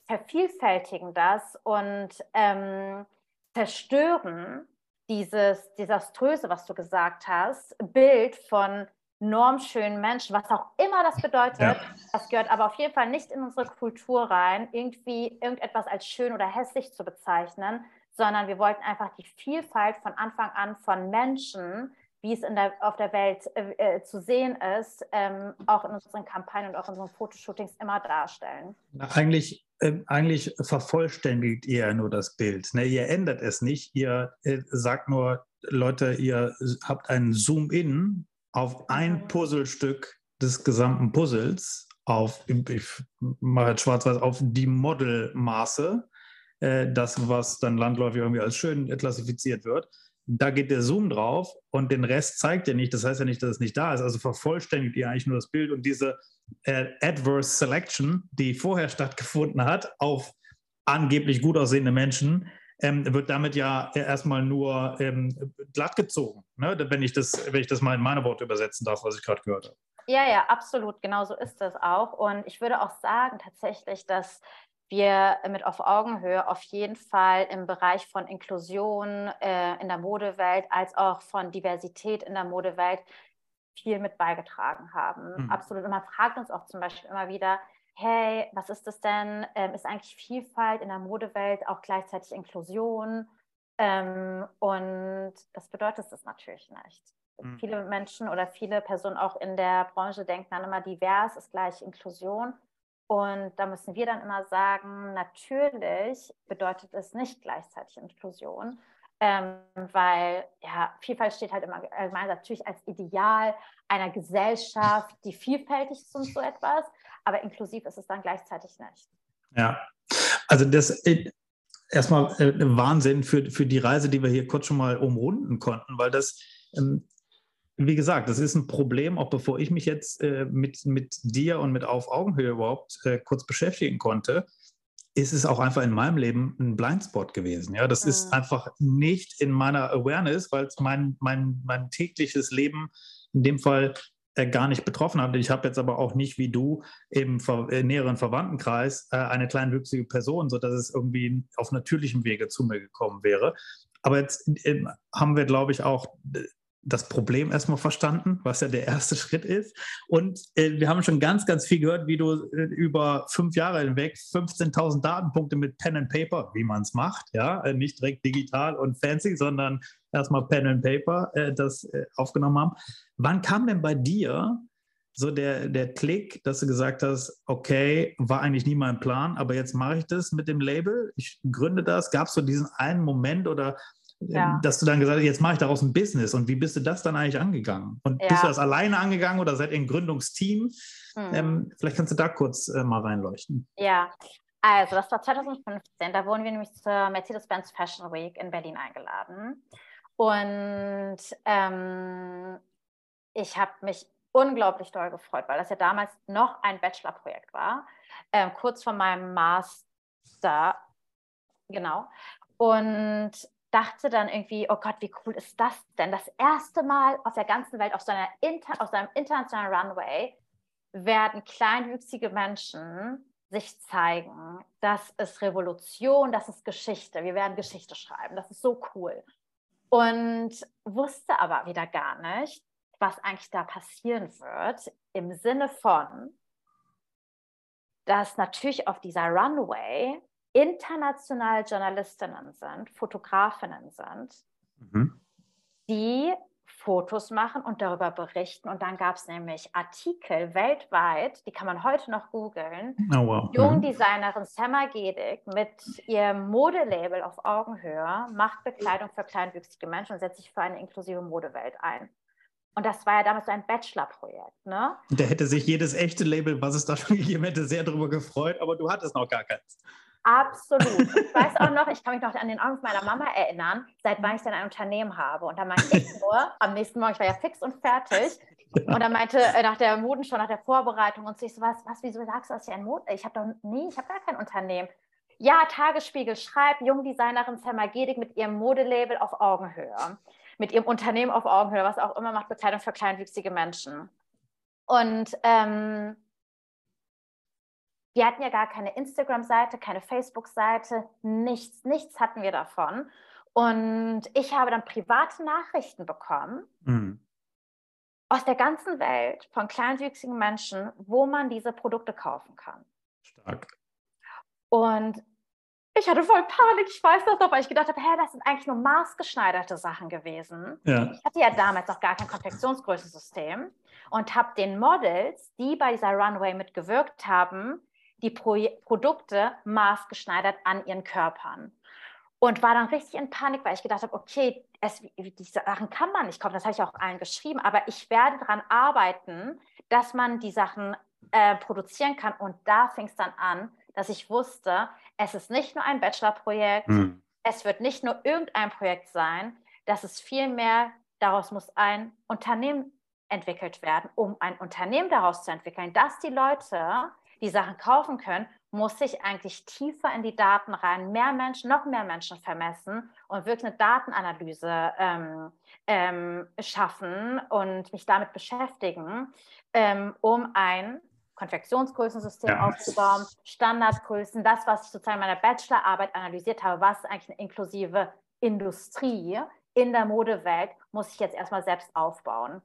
vervielfältigen das und ähm, zerstören dieses desaströse, was du gesagt hast, Bild von normschönen Menschen, was auch immer das bedeutet. Ja. Das gehört aber auf jeden Fall nicht in unsere Kultur rein, irgendwie irgendetwas als schön oder hässlich zu bezeichnen, sondern wir wollten einfach die Vielfalt von Anfang an von Menschen wie es in der, auf der Welt äh, äh, zu sehen ist, ähm, auch in unseren Kampagnen und auch in unseren Fotoshootings immer darstellen. Na, eigentlich, äh, eigentlich vervollständigt ihr nur das Bild. Ne? Ihr ändert es nicht. Ihr äh, sagt nur, Leute, ihr habt einen Zoom-In auf ein mhm. Puzzlestück des gesamten Puzzles auf, ich mache jetzt schwarz-weiß, auf die Modelmaße, äh, das, was dann landläufig irgendwie als schön klassifiziert wird. Da geht der Zoom drauf und den Rest zeigt er nicht. Das heißt ja nicht, dass es nicht da ist. Also vervollständigt ihr eigentlich nur das Bild und diese äh, Adverse Selection, die vorher stattgefunden hat, auf angeblich gut aussehende Menschen, ähm, wird damit ja erstmal nur ähm, glatt gezogen, ne? wenn, ich das, wenn ich das mal in meine Worte übersetzen darf, was ich gerade gehört habe. Ja, ja, absolut. Genau so ist es auch. Und ich würde auch sagen tatsächlich, dass wir mit auf Augenhöhe auf jeden Fall im Bereich von Inklusion äh, in der Modewelt als auch von Diversität in der Modewelt viel mit beigetragen haben. Mhm. Absolut. Und man fragt uns auch zum Beispiel immer wieder, hey, was ist das denn? Ähm, ist eigentlich Vielfalt in der Modewelt auch gleichzeitig Inklusion? Ähm, und das bedeutet es natürlich nicht. Mhm. Viele Menschen oder viele Personen auch in der Branche denken dann immer, divers ist gleich Inklusion. Und da müssen wir dann immer sagen, natürlich bedeutet es nicht gleichzeitig Inklusion, ähm, weil ja, Vielfalt steht halt immer allgemein natürlich als Ideal einer Gesellschaft, die vielfältig ist und so etwas aber inklusiv ist es dann gleichzeitig nicht. Ja, also das äh, erstmal äh, Wahnsinn für, für die Reise, die wir hier kurz schon mal umrunden konnten, weil das, ähm, wie gesagt, das ist ein Problem, auch bevor ich mich jetzt äh, mit, mit dir und mit Auf Augenhöhe überhaupt äh, kurz beschäftigen konnte, ist es auch einfach in meinem Leben ein Blindspot gewesen. Ja, das mhm. ist einfach nicht in meiner Awareness, weil es mein, mein, mein tägliches Leben in dem Fall äh, gar nicht betroffen hat. Ich habe jetzt aber auch nicht wie du im äh, näheren Verwandtenkreis äh, eine kleinwüchsige Person, sodass es irgendwie auf natürlichem Wege zu mir gekommen wäre. Aber jetzt haben wir, glaube ich, auch das Problem erstmal verstanden, was ja der erste Schritt ist. Und äh, wir haben schon ganz, ganz viel gehört, wie du äh, über fünf Jahre hinweg 15.000 Datenpunkte mit Pen and Paper, wie man es macht, ja, äh, nicht direkt digital und fancy, sondern erstmal Pen and Paper äh, das äh, aufgenommen haben. Wann kam denn bei dir so der, der Klick, dass du gesagt hast, okay, war eigentlich nie mein Plan, aber jetzt mache ich das mit dem Label, ich gründe das. Gab es so diesen einen Moment oder ja. dass du dann gesagt hast, jetzt mache ich daraus ein Business. Und wie bist du das dann eigentlich angegangen? Und ja. bist du das alleine angegangen oder seid ihr ein Gründungsteam? Mhm. Ähm, vielleicht kannst du da kurz äh, mal reinleuchten. Ja, also das war 2015. Da wurden wir nämlich zur Mercedes-Benz Fashion Week in Berlin eingeladen. Und ähm, ich habe mich unglaublich doll gefreut, weil das ja damals noch ein Bachelorprojekt war, äh, kurz vor meinem Master, genau. Und dachte dann irgendwie, oh Gott, wie cool ist das denn? Das erste Mal auf der ganzen Welt, auf, so einer Inter auf seinem internationalen Runway, werden kleinwüchsige Menschen sich zeigen. Das ist Revolution, das ist Geschichte. Wir werden Geschichte schreiben. Das ist so cool. Und wusste aber wieder gar nicht, was eigentlich da passieren wird, im Sinne von, dass natürlich auf dieser Runway internationale Journalistinnen sind, Fotografinnen sind, mhm. die Fotos machen und darüber berichten. Und dann gab es nämlich Artikel weltweit, die kann man heute noch googeln. Oh, wow. Jungdesignerin Samma Gedik mit ihrem Modelabel auf Augenhöhe macht Bekleidung für kleinwüchsige Menschen und setzt sich für eine inklusive Modewelt ein. Und das war ja damals so ein Bachelor-Projekt. Ne? Da hätte sich jedes echte Label, was es da schon gegeben hätte, sehr darüber gefreut, aber du hattest noch gar keins. Absolut. Ich weiß auch noch, ich kann mich noch an den Anruf meiner Mama erinnern, seit wann ich denn ein Unternehmen habe. Und da meinte ich nur, am nächsten Morgen, ich war ja fix und fertig. Und dann meinte äh, nach der Modenschau, nach der Vorbereitung und so, ich so, was, was, wieso sagst du, dass ich ein Mode, ich habe doch, nee, ich habe gar kein Unternehmen. Ja, Tagesspiegel schreibt, Jungdesignerin Selma Gedig mit ihrem Modelabel auf Augenhöhe, mit ihrem Unternehmen auf Augenhöhe, was auch immer macht Bekleidung für kleinwüchsige Menschen. Und ähm, wir hatten ja gar keine Instagram-Seite, keine Facebook-Seite, nichts, nichts hatten wir davon. Und ich habe dann private Nachrichten bekommen mhm. aus der ganzen Welt von kleinwüchsigen Menschen, wo man diese Produkte kaufen kann. Stark. Und ich hatte voll Panik, ich weiß das noch, weil ich gedacht habe, hä, das sind eigentlich nur maßgeschneiderte Sachen gewesen. Ja. Ich hatte ja damals noch gar kein Konfektionsgrößensystem und habe den Models, die bei dieser Runway mitgewirkt haben, die Pro Produkte maßgeschneidert an ihren Körpern. und war dann richtig in Panik, weil ich gedacht habe, okay, es, diese Sachen kann man nicht kaufen, das habe ich auch allen geschrieben, aber ich werde daran arbeiten, dass man die Sachen äh, produzieren kann. Und da fing es dann an, dass ich wusste, es ist nicht nur ein Bachelorprojekt, mhm. es wird nicht nur irgendein Projekt sein, dass es vielmehr, daraus muss ein Unternehmen entwickelt werden, um ein Unternehmen daraus zu entwickeln, dass die Leute die Sachen kaufen können, muss ich eigentlich tiefer in die Daten rein, mehr Menschen, noch mehr Menschen vermessen und wirklich eine Datenanalyse ähm, ähm, schaffen und mich damit beschäftigen, ähm, um ein Konfektionsgrößensystem ja. aufzubauen, Standardgrößen, das, was ich sozusagen in meiner Bachelorarbeit analysiert habe, was ist eigentlich eine inklusive Industrie in der Modewelt, muss ich jetzt erstmal selbst aufbauen.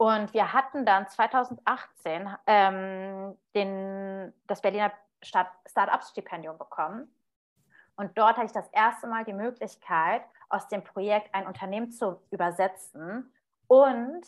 Und wir hatten dann 2018 ähm, den, das Berliner Start-up-Stipendium bekommen. Und dort hatte ich das erste Mal die Möglichkeit, aus dem Projekt ein Unternehmen zu übersetzen und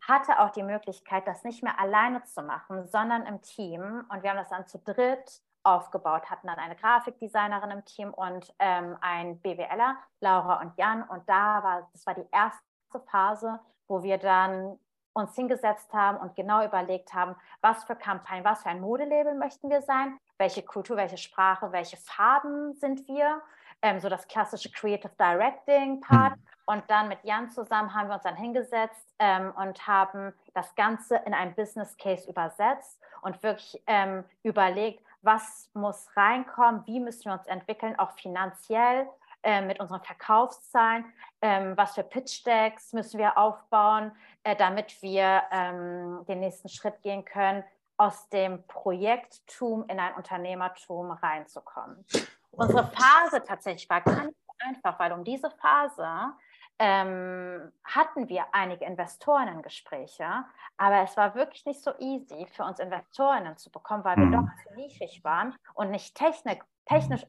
hatte auch die Möglichkeit, das nicht mehr alleine zu machen, sondern im Team. Und wir haben das dann zu dritt aufgebaut, hatten dann eine Grafikdesignerin im Team und ähm, ein BWLer, Laura und Jan. Und da war, das war die erste Phase, wo wir dann uns hingesetzt haben und genau überlegt haben, was für Kampagnen, was für ein Modelabel möchten wir sein, welche Kultur, welche Sprache, welche Farben sind wir, ähm, so das klassische Creative Directing Part. Mhm. Und dann mit Jan zusammen haben wir uns dann hingesetzt ähm, und haben das Ganze in ein Business Case übersetzt und wirklich ähm, überlegt, was muss reinkommen, wie müssen wir uns entwickeln, auch finanziell äh, mit unseren Verkaufszahlen, ähm, was für Pitch Decks müssen wir aufbauen, äh, damit wir ähm, den nächsten Schritt gehen können, aus dem Projekttum in ein Unternehmertum reinzukommen. Unsere Phase tatsächlich war so einfach, weil um diese Phase ähm, hatten wir einige Investorinnen-Gespräche, aber es war wirklich nicht so easy für uns Investorinnen zu bekommen, weil mhm. wir doch zu nischig waren und nicht technik, technisch,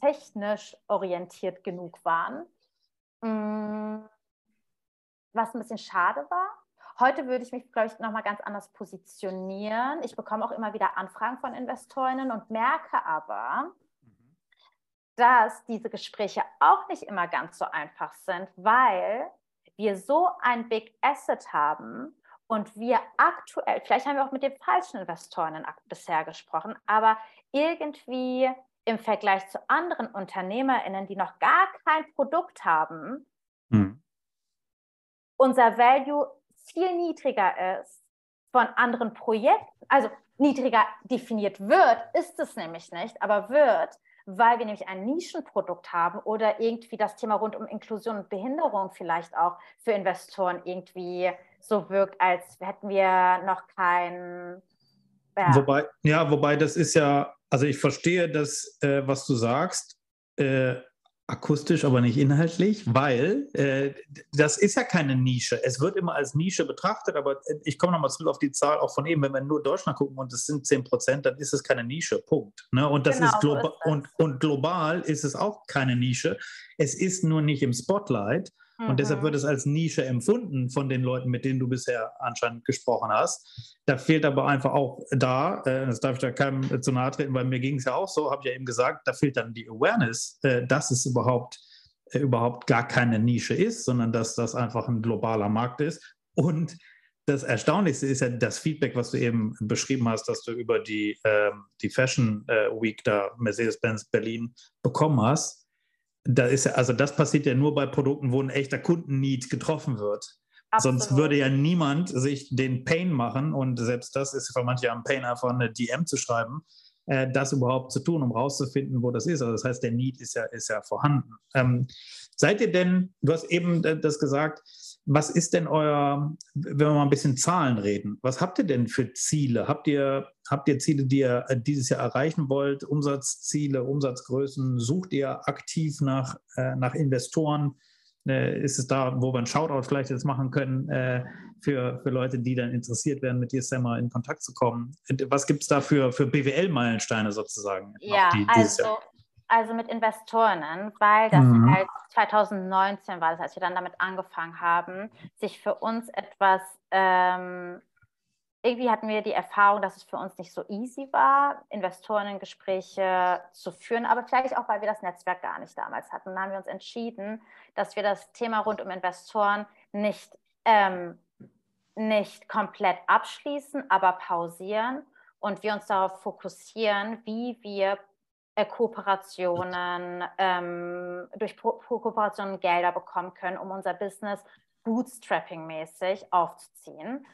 technisch orientiert genug waren. Mm, was ein bisschen schade war. Heute würde ich mich, glaube ich, nochmal ganz anders positionieren. Ich bekomme auch immer wieder Anfragen von Investorinnen und merke aber, dass diese Gespräche auch nicht immer ganz so einfach sind, weil wir so ein Big Asset haben und wir aktuell, vielleicht haben wir auch mit den falschen Investoren bisher gesprochen, aber irgendwie im Vergleich zu anderen UnternehmerInnen, die noch gar kein Produkt haben, hm. unser Value viel niedriger ist von anderen Projekten, also niedriger definiert wird, ist es nämlich nicht, aber wird, weil wir nämlich ein Nischenprodukt haben oder irgendwie das Thema rund um Inklusion und Behinderung vielleicht auch für Investoren irgendwie so wirkt, als hätten wir noch kein. Ja. Wobei, ja, wobei das ist ja also ich verstehe das, äh, was du sagst, äh, akustisch, aber nicht inhaltlich, weil äh, das ist ja keine Nische. Es wird immer als Nische betrachtet, aber äh, ich komme nochmal zurück auf die Zahl auch von eben, wenn wir nur Deutschland gucken und es sind 10 Prozent, dann ist es keine Nische, Punkt. Ne? Und, das genau, ist, globa so ist das. Und, und global ist es auch keine Nische. Es ist nur nicht im Spotlight. Und mhm. deshalb wird es als Nische empfunden von den Leuten, mit denen du bisher anscheinend gesprochen hast. Da fehlt aber einfach auch da, äh, das darf ich da keinem zu nahe treten, weil mir ging es ja auch so, habe ich ja eben gesagt, da fehlt dann die Awareness, äh, dass es überhaupt, äh, überhaupt gar keine Nische ist, sondern dass das einfach ein globaler Markt ist. Und das Erstaunlichste ist ja das Feedback, was du eben beschrieben hast, dass du über die, äh, die Fashion äh, Week da Mercedes-Benz Berlin bekommen hast da ist ja, also das passiert ja nur bei Produkten, wo ein echter Kundenneed getroffen wird. Absolut. Sonst würde ja niemand sich den Pain machen und selbst das ist für manche am Pain einfach eine DM zu schreiben, äh, das überhaupt zu tun, um rauszufinden, wo das ist. Also das heißt, der Need ist ja, ist ja vorhanden. Ähm, seid ihr denn, du hast eben das gesagt, was ist denn euer, wenn wir mal ein bisschen Zahlen reden, was habt ihr denn für Ziele? Habt ihr, habt ihr Ziele, die ihr äh, dieses Jahr erreichen wollt? Umsatzziele, Umsatzgrößen? Sucht ihr aktiv nach, äh, nach Investoren? Äh, ist es da, wo wir einen Shoutout vielleicht jetzt machen können äh, für, für Leute, die dann interessiert werden, mit dir, Sammer, in Kontakt zu kommen? Was gibt es da für, für BWL-Meilensteine sozusagen? Ja, die, also also mit Investorinnen, weil das mhm. halt 2019 war, das, als wir dann damit angefangen haben, sich für uns etwas ähm, irgendwie hatten wir die Erfahrung, dass es für uns nicht so easy war, Investorengespräche zu führen, aber vielleicht auch, weil wir das Netzwerk gar nicht damals hatten. Dann haben wir uns entschieden, dass wir das Thema rund um Investoren nicht, ähm, nicht komplett abschließen, aber pausieren und wir uns darauf fokussieren, wie wir Kooperationen, ähm, durch Kooperationen Gelder bekommen können, um unser Business Bootstrapping-mäßig aufzuziehen.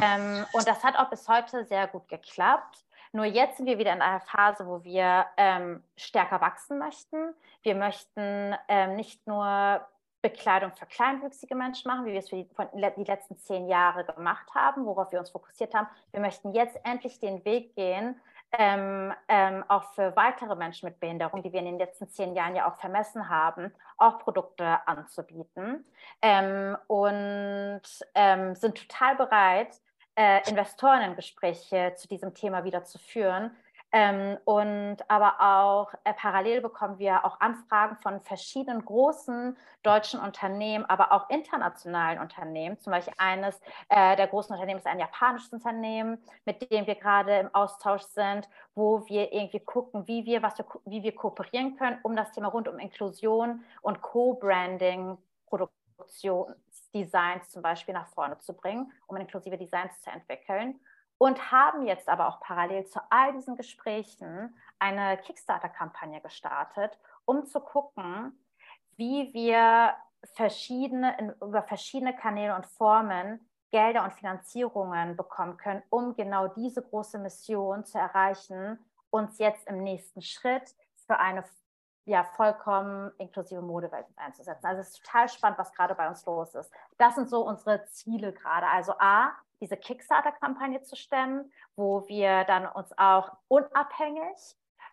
Ähm, und das hat auch bis heute sehr gut geklappt. Nur jetzt sind wir wieder in einer Phase, wo wir ähm, stärker wachsen möchten. Wir möchten ähm, nicht nur Bekleidung für kleinwüchsige Menschen machen, wie wir es für die, die, letzten zehn Jahre gemacht haben, worauf wir uns fokussiert haben. Wir möchten jetzt endlich den Weg gehen, ähm, ähm, auch für weitere Menschen mit Behinderung, die wir in den letzten zehn Jahren ja auch vermessen haben, auch Produkte anzubieten. Ähm, und ähm, sind total bereit, äh, Investorengespräche zu diesem Thema wieder zu führen, ähm, und aber auch äh, parallel bekommen wir auch Anfragen von verschiedenen großen deutschen Unternehmen, aber auch internationalen Unternehmen. Zum Beispiel eines äh, der großen Unternehmen ist ein japanisches Unternehmen, mit dem wir gerade im Austausch sind, wo wir irgendwie gucken, wie wir, was wir, wie wir kooperieren können, um das Thema rund um Inklusion und Co-Branding, Produktionsdesigns zum Beispiel nach vorne zu bringen, um inklusive Designs zu entwickeln und haben jetzt aber auch parallel zu all diesen Gesprächen eine Kickstarter-Kampagne gestartet, um zu gucken, wie wir verschiedene, über verschiedene Kanäle und Formen Gelder und Finanzierungen bekommen können, um genau diese große Mission zu erreichen, uns jetzt im nächsten Schritt für eine ja, vollkommen inklusive Modewelt einzusetzen. Also es ist total spannend, was gerade bei uns los ist. Das sind so unsere Ziele gerade. Also A, diese Kickstarter-Kampagne zu stemmen, wo wir dann uns auch unabhängig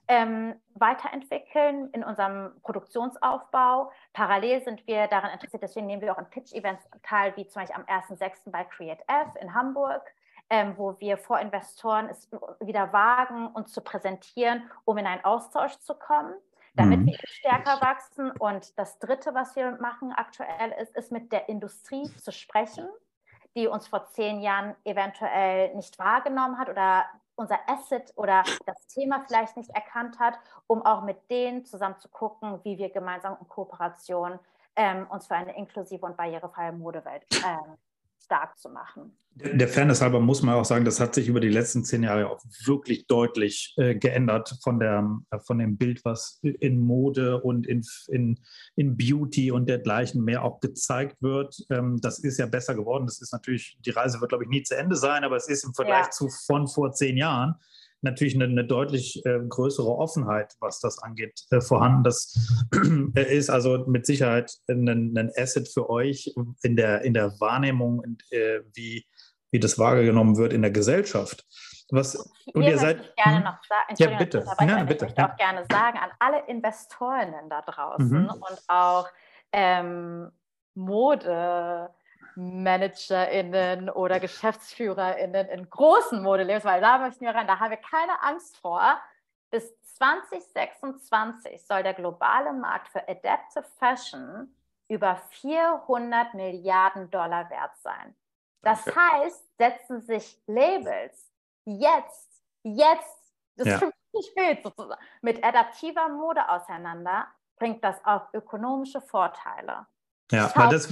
ähm, weiterentwickeln in unserem Produktionsaufbau. Parallel sind wir daran interessiert, deswegen nehmen wir auch an Pitch-Events teil, wie zum Beispiel am 1.6. bei Create F in Hamburg, ähm, wo wir vor Investoren es wieder wagen, uns zu präsentieren, um in einen Austausch zu kommen damit mhm. wir stärker wachsen. Und das Dritte, was wir machen aktuell, ist, ist mit der Industrie zu sprechen die uns vor zehn Jahren eventuell nicht wahrgenommen hat oder unser Asset oder das Thema vielleicht nicht erkannt hat, um auch mit denen zusammen zu gucken, wie wir gemeinsam in Kooperation ähm, uns für eine inklusive und barrierefreie Modewelt ähm, stark zu machen. Der Fairness halber muss man auch sagen, das hat sich über die letzten zehn Jahre auch wirklich deutlich äh, geändert von, der, äh, von dem Bild, was in Mode und in, in, in Beauty und dergleichen mehr auch gezeigt wird. Ähm, das ist ja besser geworden. Das ist natürlich, die Reise wird, glaube ich, nie zu Ende sein, aber es ist im Vergleich ja. zu von vor zehn Jahren natürlich eine, eine deutlich äh, größere Offenheit, was das angeht, äh, vorhanden. Das äh, ist also mit Sicherheit ein, ein, Asset für euch in der, in der Wahrnehmung, äh, wie, wie das wahrgenommen wird in der Gesellschaft. Was, und ihr seid, ich gerne noch sagen, ja, bitte. Bitte. Ich möchte ja. auch gerne sagen an alle Investorinnen da draußen mhm. und auch ähm, Mode, ManagerInnen oder GeschäftsführerInnen in großen Modelabels, weil da möchten wir rein, da haben wir keine Angst vor. Bis 2026 soll der globale Markt für Adaptive Fashion über 400 Milliarden Dollar wert sein. Das okay. heißt, setzen sich Labels jetzt, jetzt, das ja. ist schon nicht spät sozusagen, mit adaptiver Mode auseinander, bringt das auch ökonomische Vorteile. Ja, weil das,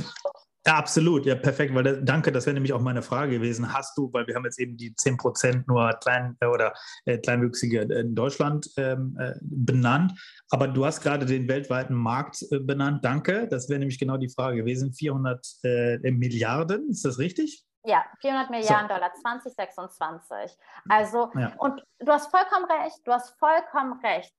ja, absolut, ja, perfekt, weil das, danke, das wäre nämlich auch meine Frage gewesen. Hast du, weil wir haben jetzt eben die 10 Prozent nur klein äh, oder äh, Kleinwüchsige in Deutschland ähm, äh, benannt, aber du hast gerade den weltweiten Markt äh, benannt. Danke, das wäre nämlich genau die Frage gewesen. 400 äh, Milliarden, ist das richtig? Ja, 400 Milliarden so. Dollar 2026. Also, ja. und du hast vollkommen recht, du hast vollkommen recht.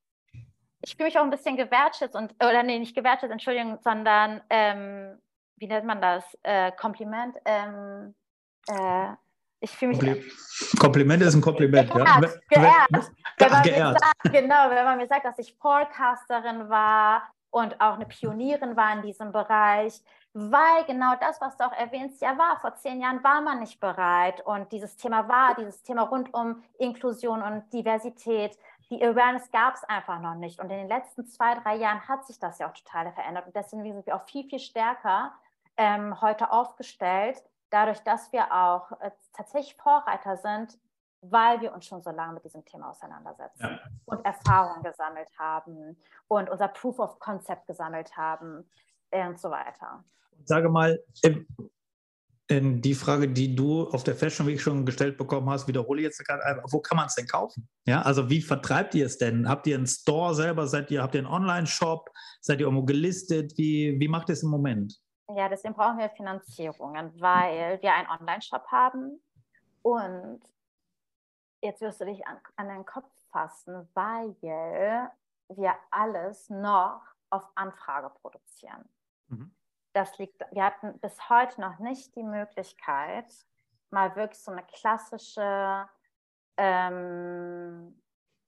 Ich fühle mich auch ein bisschen gewertschätzt und, oder nee, nicht gewertschätzt, Entschuldigung, sondern ähm, wie nennt man das? Äh, Kompliment. Ähm, äh, ich fühle mich. Kompli Kompliment ist ein Kompliment, geehrt, ja. Geehrt. Wenn man geehrt. Sagt, genau, wenn man mir sagt, dass ich Forecasterin war und auch eine Pionierin war in diesem Bereich, weil genau das, was du auch erwähnst, ja war, vor zehn Jahren war man nicht bereit und dieses Thema war, dieses Thema rund um Inklusion und Diversität, die Awareness gab es einfach noch nicht. Und in den letzten zwei, drei Jahren hat sich das ja auch total verändert und deswegen sind wir auch viel, viel stärker ähm, heute aufgestellt, dadurch, dass wir auch äh, tatsächlich Vorreiter sind, weil wir uns schon so lange mit diesem Thema auseinandersetzen ja. und Erfahrungen gesammelt haben und unser Proof of Concept gesammelt haben und so weiter. Sage mal, die Frage, die du auf der Fashion Week schon gestellt bekommen hast, wiederhole ich jetzt gerade, wo kann man es denn kaufen? Ja, also wie vertreibt ihr es denn? Habt ihr einen Store selber? Seid ihr, habt ihr einen Online-Shop? Seid ihr irgendwo gelistet? Wie, wie macht ihr es im Moment? Ja, deswegen brauchen wir Finanzierungen, weil wir einen Online-Shop haben und jetzt wirst du dich an, an den Kopf fassen, weil wir alles noch auf Anfrage produzieren. Mhm. Das liegt, wir hatten bis heute noch nicht die Möglichkeit, mal wirklich so eine klassische ähm,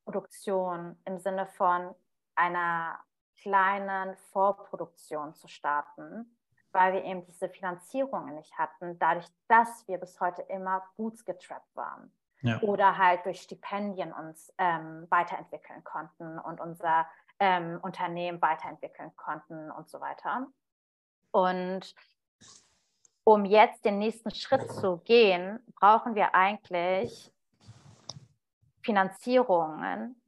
Produktion im Sinne von einer kleinen Vorproduktion zu starten, weil wir eben diese Finanzierungen nicht hatten, dadurch, dass wir bis heute immer bootstrapped waren ja. oder halt durch Stipendien uns ähm, weiterentwickeln konnten und unser ähm, Unternehmen weiterentwickeln konnten und so weiter. Und um jetzt den nächsten Schritt zu gehen, brauchen wir eigentlich Finanzierungen,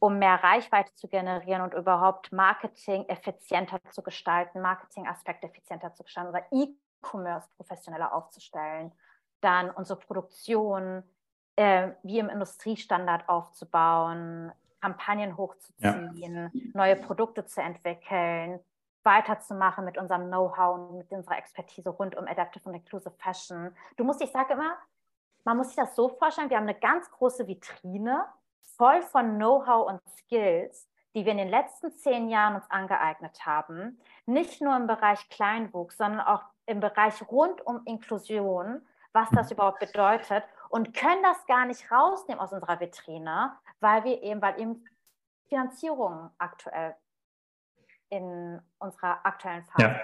um mehr Reichweite zu generieren und überhaupt Marketing effizienter zu gestalten, Marketingaspekte effizienter zu gestalten, oder E-Commerce professioneller aufzustellen, dann unsere Produktion äh, wie im Industriestandard aufzubauen, Kampagnen hochzuziehen, ja. neue Produkte zu entwickeln, weiterzumachen mit unserem Know-how und mit unserer Expertise rund um Adaptive und Inclusive Fashion. Du musst, ich sage immer, man muss sich das so vorstellen, wir haben eine ganz große Vitrine voll von Know-how und Skills, die wir in den letzten zehn Jahren uns angeeignet haben. Nicht nur im Bereich Kleinwuchs, sondern auch im Bereich rund um Inklusion, was das überhaupt bedeutet und können das gar nicht rausnehmen aus unserer Vitrine, weil wir eben, weil eben Finanzierung aktuell in unserer aktuellen Phase. Ja.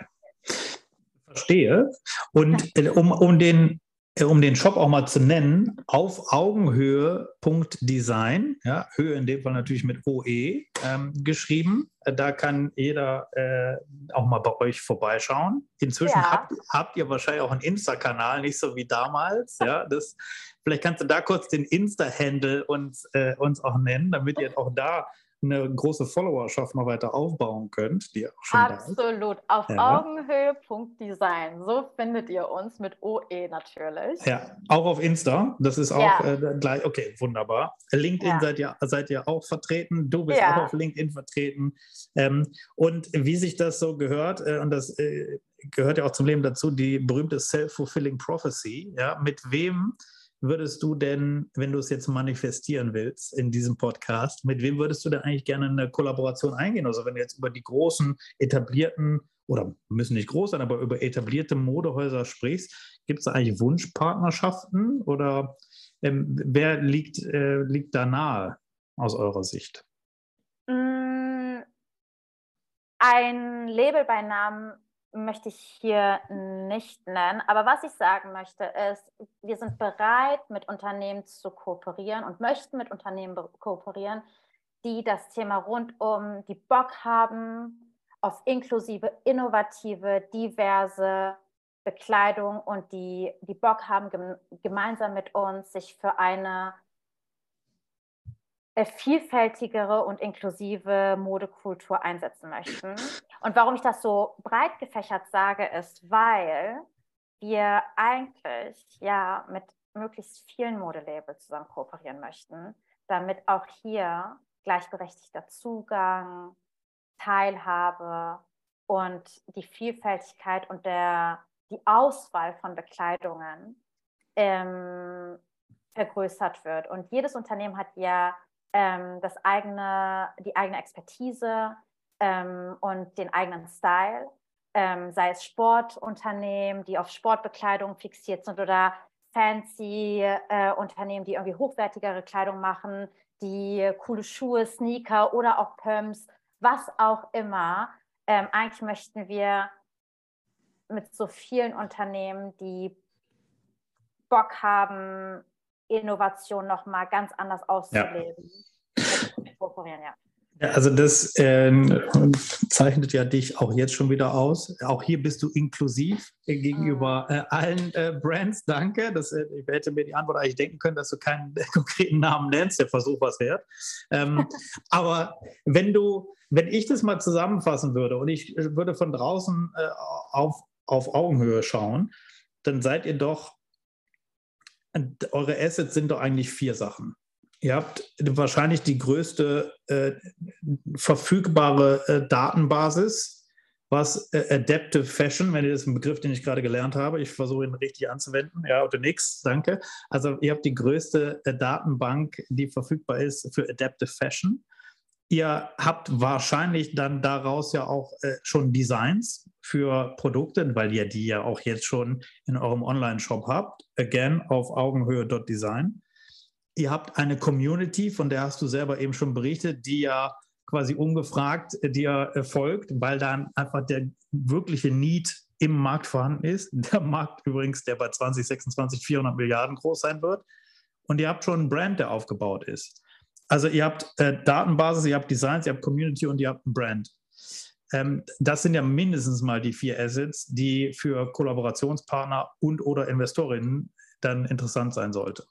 Verstehe. Und äh, um, um den um den Shop auch mal zu nennen, auf Augenhöhe.design, ja, Höhe in dem Fall natürlich mit OE ähm, geschrieben. Da kann jeder äh, auch mal bei euch vorbeischauen. Inzwischen ja. habt, habt, ihr wahrscheinlich auch einen Insta-Kanal, nicht so wie damals. Ja, das, vielleicht kannst du da kurz den Insta-Handle uns, äh, uns auch nennen, damit ihr auch da eine große Followerschaft noch weiter aufbauen könnt, die auch schon Absolut. Auf ja. Augenhöhe.design. So findet ihr uns mit OE natürlich. Ja, auch auf Insta. Das ist auch ja. äh, gleich. Okay, wunderbar. LinkedIn ja. seid, ihr, seid ihr auch vertreten. Du bist auch auf LinkedIn vertreten. Ähm, und wie sich das so gehört, äh, und das äh, gehört ja auch zum Leben dazu, die berühmte Self-Fulfilling Prophecy. Ja, mit wem würdest du denn, wenn du es jetzt manifestieren willst in diesem Podcast, mit wem würdest du denn eigentlich gerne eine Kollaboration eingehen? Also wenn du jetzt über die großen etablierten oder müssen nicht groß sein, aber über etablierte Modehäuser sprichst, gibt es da eigentlich Wunschpartnerschaften oder ähm, wer liegt, äh, liegt da nahe aus eurer Sicht? Mm, ein Label bei Namen möchte ich hier nicht nennen. Aber was ich sagen möchte, ist, wir sind bereit, mit Unternehmen zu kooperieren und möchten mit Unternehmen kooperieren, die das Thema rund um die Bock haben auf inklusive, innovative, diverse Bekleidung und die, die Bock haben, gemeinsam mit uns sich für eine vielfältigere und inklusive Modekultur einsetzen möchten. Und warum ich das so breit gefächert sage, ist, weil wir eigentlich ja mit möglichst vielen Modelabels zusammen kooperieren möchten, damit auch hier gleichberechtigter Zugang, Teilhabe und die Vielfältigkeit und der, die Auswahl von Bekleidungen ähm, vergrößert wird. Und jedes Unternehmen hat ja ähm, das eigene, die eigene Expertise ähm, und den eigenen Style, ähm, sei es Sportunternehmen, die auf Sportbekleidung fixiert sind oder fancy äh, Unternehmen, die irgendwie hochwertigere Kleidung machen, die coole Schuhe, Sneaker oder auch Pumps, was auch immer. Ähm, eigentlich möchten wir mit so vielen Unternehmen, die Bock haben, Innovation nochmal ganz anders auszuleben. Ja. Ja. Also das äh, zeichnet ja dich auch jetzt schon wieder aus. Auch hier bist du inklusiv äh, gegenüber mhm. äh, allen äh, Brands. Danke. Das, äh, ich hätte mir die Antwort eigentlich denken können, dass du keinen konkreten Namen nennst. Der Versuch was wert. Ähm, aber wenn du, wenn ich das mal zusammenfassen würde und ich äh, würde von draußen auf, auf Augenhöhe schauen, dann seid ihr doch, eure Assets sind doch eigentlich vier Sachen. Ihr habt wahrscheinlich die größte äh, verfügbare äh, Datenbasis, was äh, Adaptive Fashion, wenn ihr das ist ein Begriff, den ich gerade gelernt habe, ich versuche ihn richtig anzuwenden, ja, oder nix, danke. Also ihr habt die größte äh, Datenbank, die verfügbar ist für Adaptive Fashion. Ihr habt wahrscheinlich dann daraus ja auch äh, schon Designs für Produkte, weil ihr die ja auch jetzt schon in eurem Online-Shop habt. Again, auf Augenhöhe.design ihr habt eine Community, von der hast du selber eben schon berichtet, die ja quasi ungefragt äh, dir folgt, weil dann einfach der wirkliche Need im Markt vorhanden ist. Der Markt übrigens, der bei 2026 400 Milliarden groß sein wird. Und ihr habt schon einen Brand, der aufgebaut ist. Also ihr habt äh, Datenbasis, ihr habt Designs, ihr habt Community und ihr habt einen Brand. Ähm, das sind ja mindestens mal die vier Assets, die für Kollaborationspartner und oder Investorinnen dann interessant sein sollten.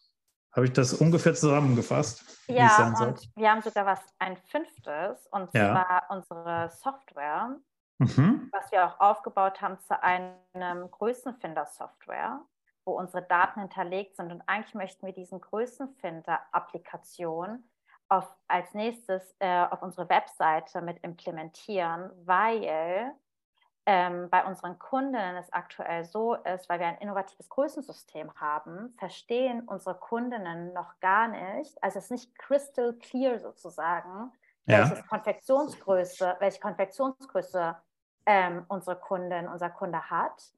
Habe ich das ungefähr zusammengefasst? Ja, und wir haben sogar was ein fünftes, und ja. zwar unsere Software, mhm. was wir auch aufgebaut haben zu einem Größenfinder-Software, wo unsere Daten hinterlegt sind. Und eigentlich möchten wir diesen Größenfinder-Applikation auf, als nächstes äh, auf unsere Webseite mit implementieren, weil ähm, bei unseren Kundinnen es aktuell so ist, weil wir ein innovatives Größensystem haben, verstehen unsere Kundinnen noch gar nicht, also es ist nicht crystal clear sozusagen, ja. welche Konfektionsgröße, welche Konfektionsgröße ähm, unsere Kundin, unser Kunde hat.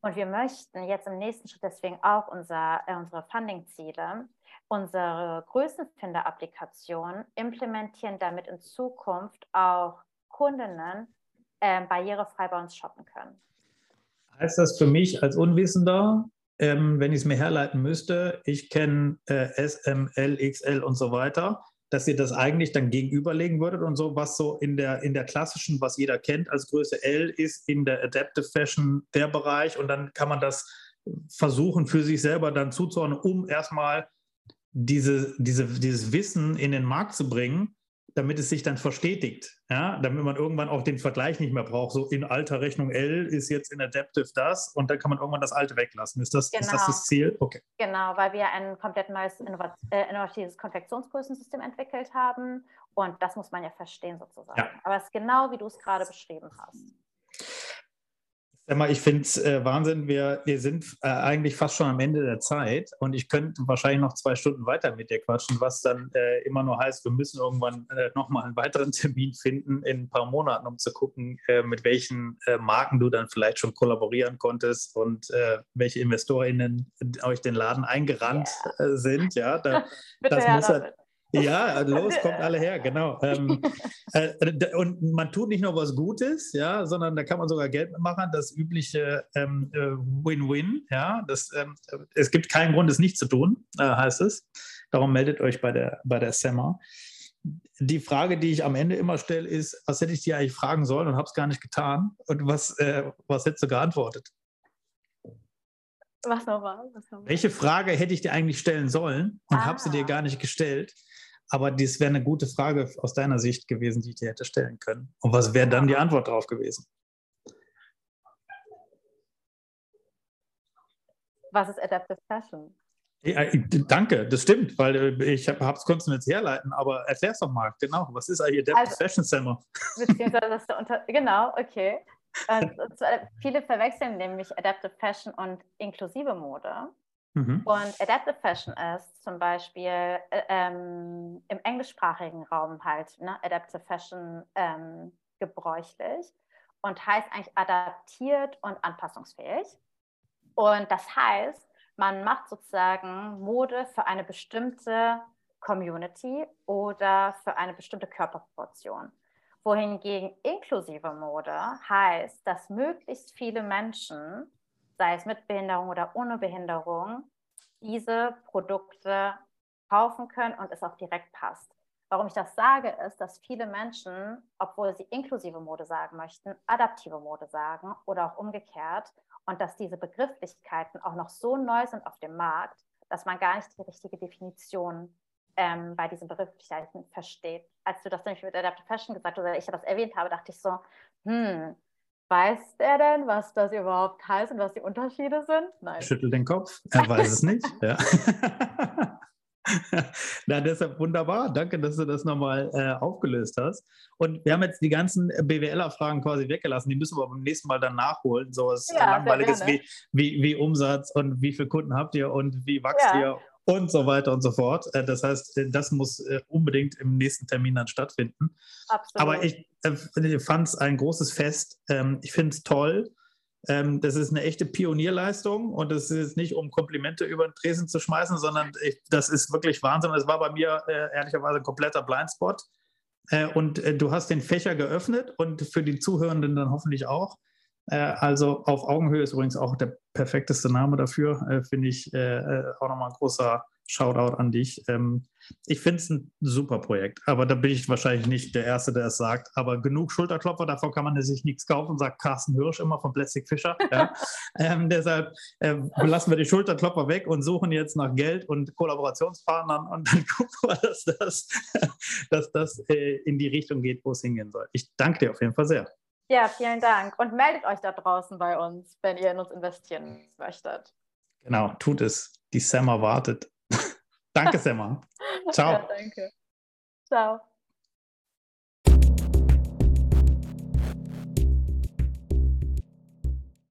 Und wir möchten jetzt im nächsten Schritt deswegen auch unser, äh, unsere Funding-Ziele, unsere Größenfinder-Applikation implementieren, damit in Zukunft auch Kundinnen ähm, barrierefrei bei uns shoppen können. Heißt das für mich als Unwissender, ähm, wenn ich es mir herleiten müsste, ich kenne äh, S, M, L, XL und so weiter, dass ihr das eigentlich dann gegenüberlegen würdet und so, was so in der, in der klassischen, was jeder kennt als Größe L ist, in der Adaptive Fashion der Bereich und dann kann man das versuchen für sich selber dann zuzuordnen, um erstmal diese, diese, dieses Wissen in den Markt zu bringen damit es sich dann verstetigt, ja, damit man irgendwann auch den Vergleich nicht mehr braucht. So in alter Rechnung L ist jetzt in Adaptive das und dann kann man irgendwann das alte weglassen. Ist das, genau. ist das, genau. das Ziel? Okay. Genau, weil wir ein komplett neues äh, innovatives Konfektionsgrößensystem entwickelt haben und das muss man ja verstehen sozusagen. Ja. Aber es ist genau, wie du es gerade beschrieben hast. Ich finde es äh, Wahnsinn. Wir, wir sind äh, eigentlich fast schon am Ende der Zeit und ich könnte wahrscheinlich noch zwei Stunden weiter mit dir quatschen, was dann äh, immer nur heißt, wir müssen irgendwann äh, nochmal einen weiteren Termin finden in ein paar Monaten, um zu gucken, äh, mit welchen äh, Marken du dann vielleicht schon kollaborieren konntest und äh, welche InvestorInnen euch den Laden eingerannt yeah. sind. Ja, da, das muss halt, ja, los, kommt alle her, genau. Ähm, äh, und man tut nicht nur was Gutes, ja, sondern da kann man sogar Geld machen, das übliche ähm, äh, Win-Win, ja. Das, ähm, es gibt keinen Grund, es nicht zu tun, äh, heißt es. Darum meldet euch bei der, bei der SEMA. Die Frage, die ich am Ende immer stelle, ist, was hätte ich dir eigentlich fragen sollen und habe es gar nicht getan? Und was, äh, was hättest du geantwortet? Was nochmal? Was nochmal? Welche Frage hätte ich dir eigentlich stellen sollen und ah. habe sie dir gar nicht gestellt? Aber das wäre eine gute Frage aus deiner Sicht gewesen, die ich dir hätte stellen können. Und was wäre dann die Antwort darauf gewesen? Was ist Adaptive Fashion? Ja, danke, das stimmt, weil äh, ich habe es kurz jetzt herleiten, aber erklär es doch mal, genau, was ist eigentlich Adaptive also, Fashion Summer? Unter, genau, okay. Also, viele verwechseln nämlich Adaptive Fashion und inklusive Mode. Mhm. Und Adaptive Fashion ist zum Beispiel äh, ähm, im englischsprachigen Raum halt ne, Adaptive Fashion ähm, gebräuchlich und heißt eigentlich adaptiert und anpassungsfähig. Und das heißt, man macht sozusagen Mode für eine bestimmte Community oder für eine bestimmte Körperproportion. Wohingegen inklusive Mode heißt, dass möglichst viele Menschen sei es mit Behinderung oder ohne Behinderung, diese Produkte kaufen können und es auch direkt passt. Warum ich das sage, ist, dass viele Menschen, obwohl sie inklusive Mode sagen möchten, adaptive Mode sagen oder auch umgekehrt und dass diese Begrifflichkeiten auch noch so neu sind auf dem Markt, dass man gar nicht die richtige Definition ähm, bei diesen Begrifflichkeiten versteht. Als du das nämlich mit Adaptive Fashion gesagt hast oder ich das erwähnt habe, dachte ich so, hm, weiß der denn, was das überhaupt heißt und was die Unterschiede sind? Nein. Schüttelt den Kopf, er weiß es nicht. Ja. Na, deshalb wunderbar. Danke, dass du das nochmal äh, aufgelöst hast. Und wir haben jetzt die ganzen BWLer-Fragen quasi weggelassen. Die müssen wir beim nächsten Mal dann nachholen. So was ja, Langweiliges wie, wie, wie, Umsatz und wie viele Kunden habt ihr und wie wächst ja. ihr und so weiter und so fort. Äh, das heißt, äh, das muss äh, unbedingt im nächsten Termin dann stattfinden. Absolut. Aber ich fand es ein großes Fest. Ähm, ich finde es toll ähm, das ist eine echte Pionierleistung und das ist nicht, um Komplimente über den Tresen zu schmeißen, sondern ich, das ist wirklich Wahnsinn. Das war bei mir ehrlicherweise ein kompletter Blindspot. Und du hast den Fächer geöffnet und für die Zuhörenden dann hoffentlich auch. Äh, also auf Augenhöhe ist übrigens auch der perfekteste Name dafür, äh, finde ich äh, auch nochmal ein großer Shoutout an dich. Ähm, ich finde es ein super Projekt, aber da bin ich wahrscheinlich nicht der Erste, der es sagt. Aber genug Schulterklopfer, davor kann man sich nichts kaufen, sagt Carsten Hirsch immer von Plastic Fischer. Ja. ähm, deshalb äh, lassen wir die Schulterklopfer weg und suchen jetzt nach Geld und Kollaborationspartnern und dann gucken wir, dass das, dass das äh, in die Richtung geht, wo es hingehen soll. Ich danke dir auf jeden Fall sehr. Ja, vielen Dank. Und meldet euch da draußen bei uns, wenn ihr in uns investieren möchtet. Genau, tut es. Die Sammer wartet. danke, Semmer. Ciao. Ja, danke. Ciao.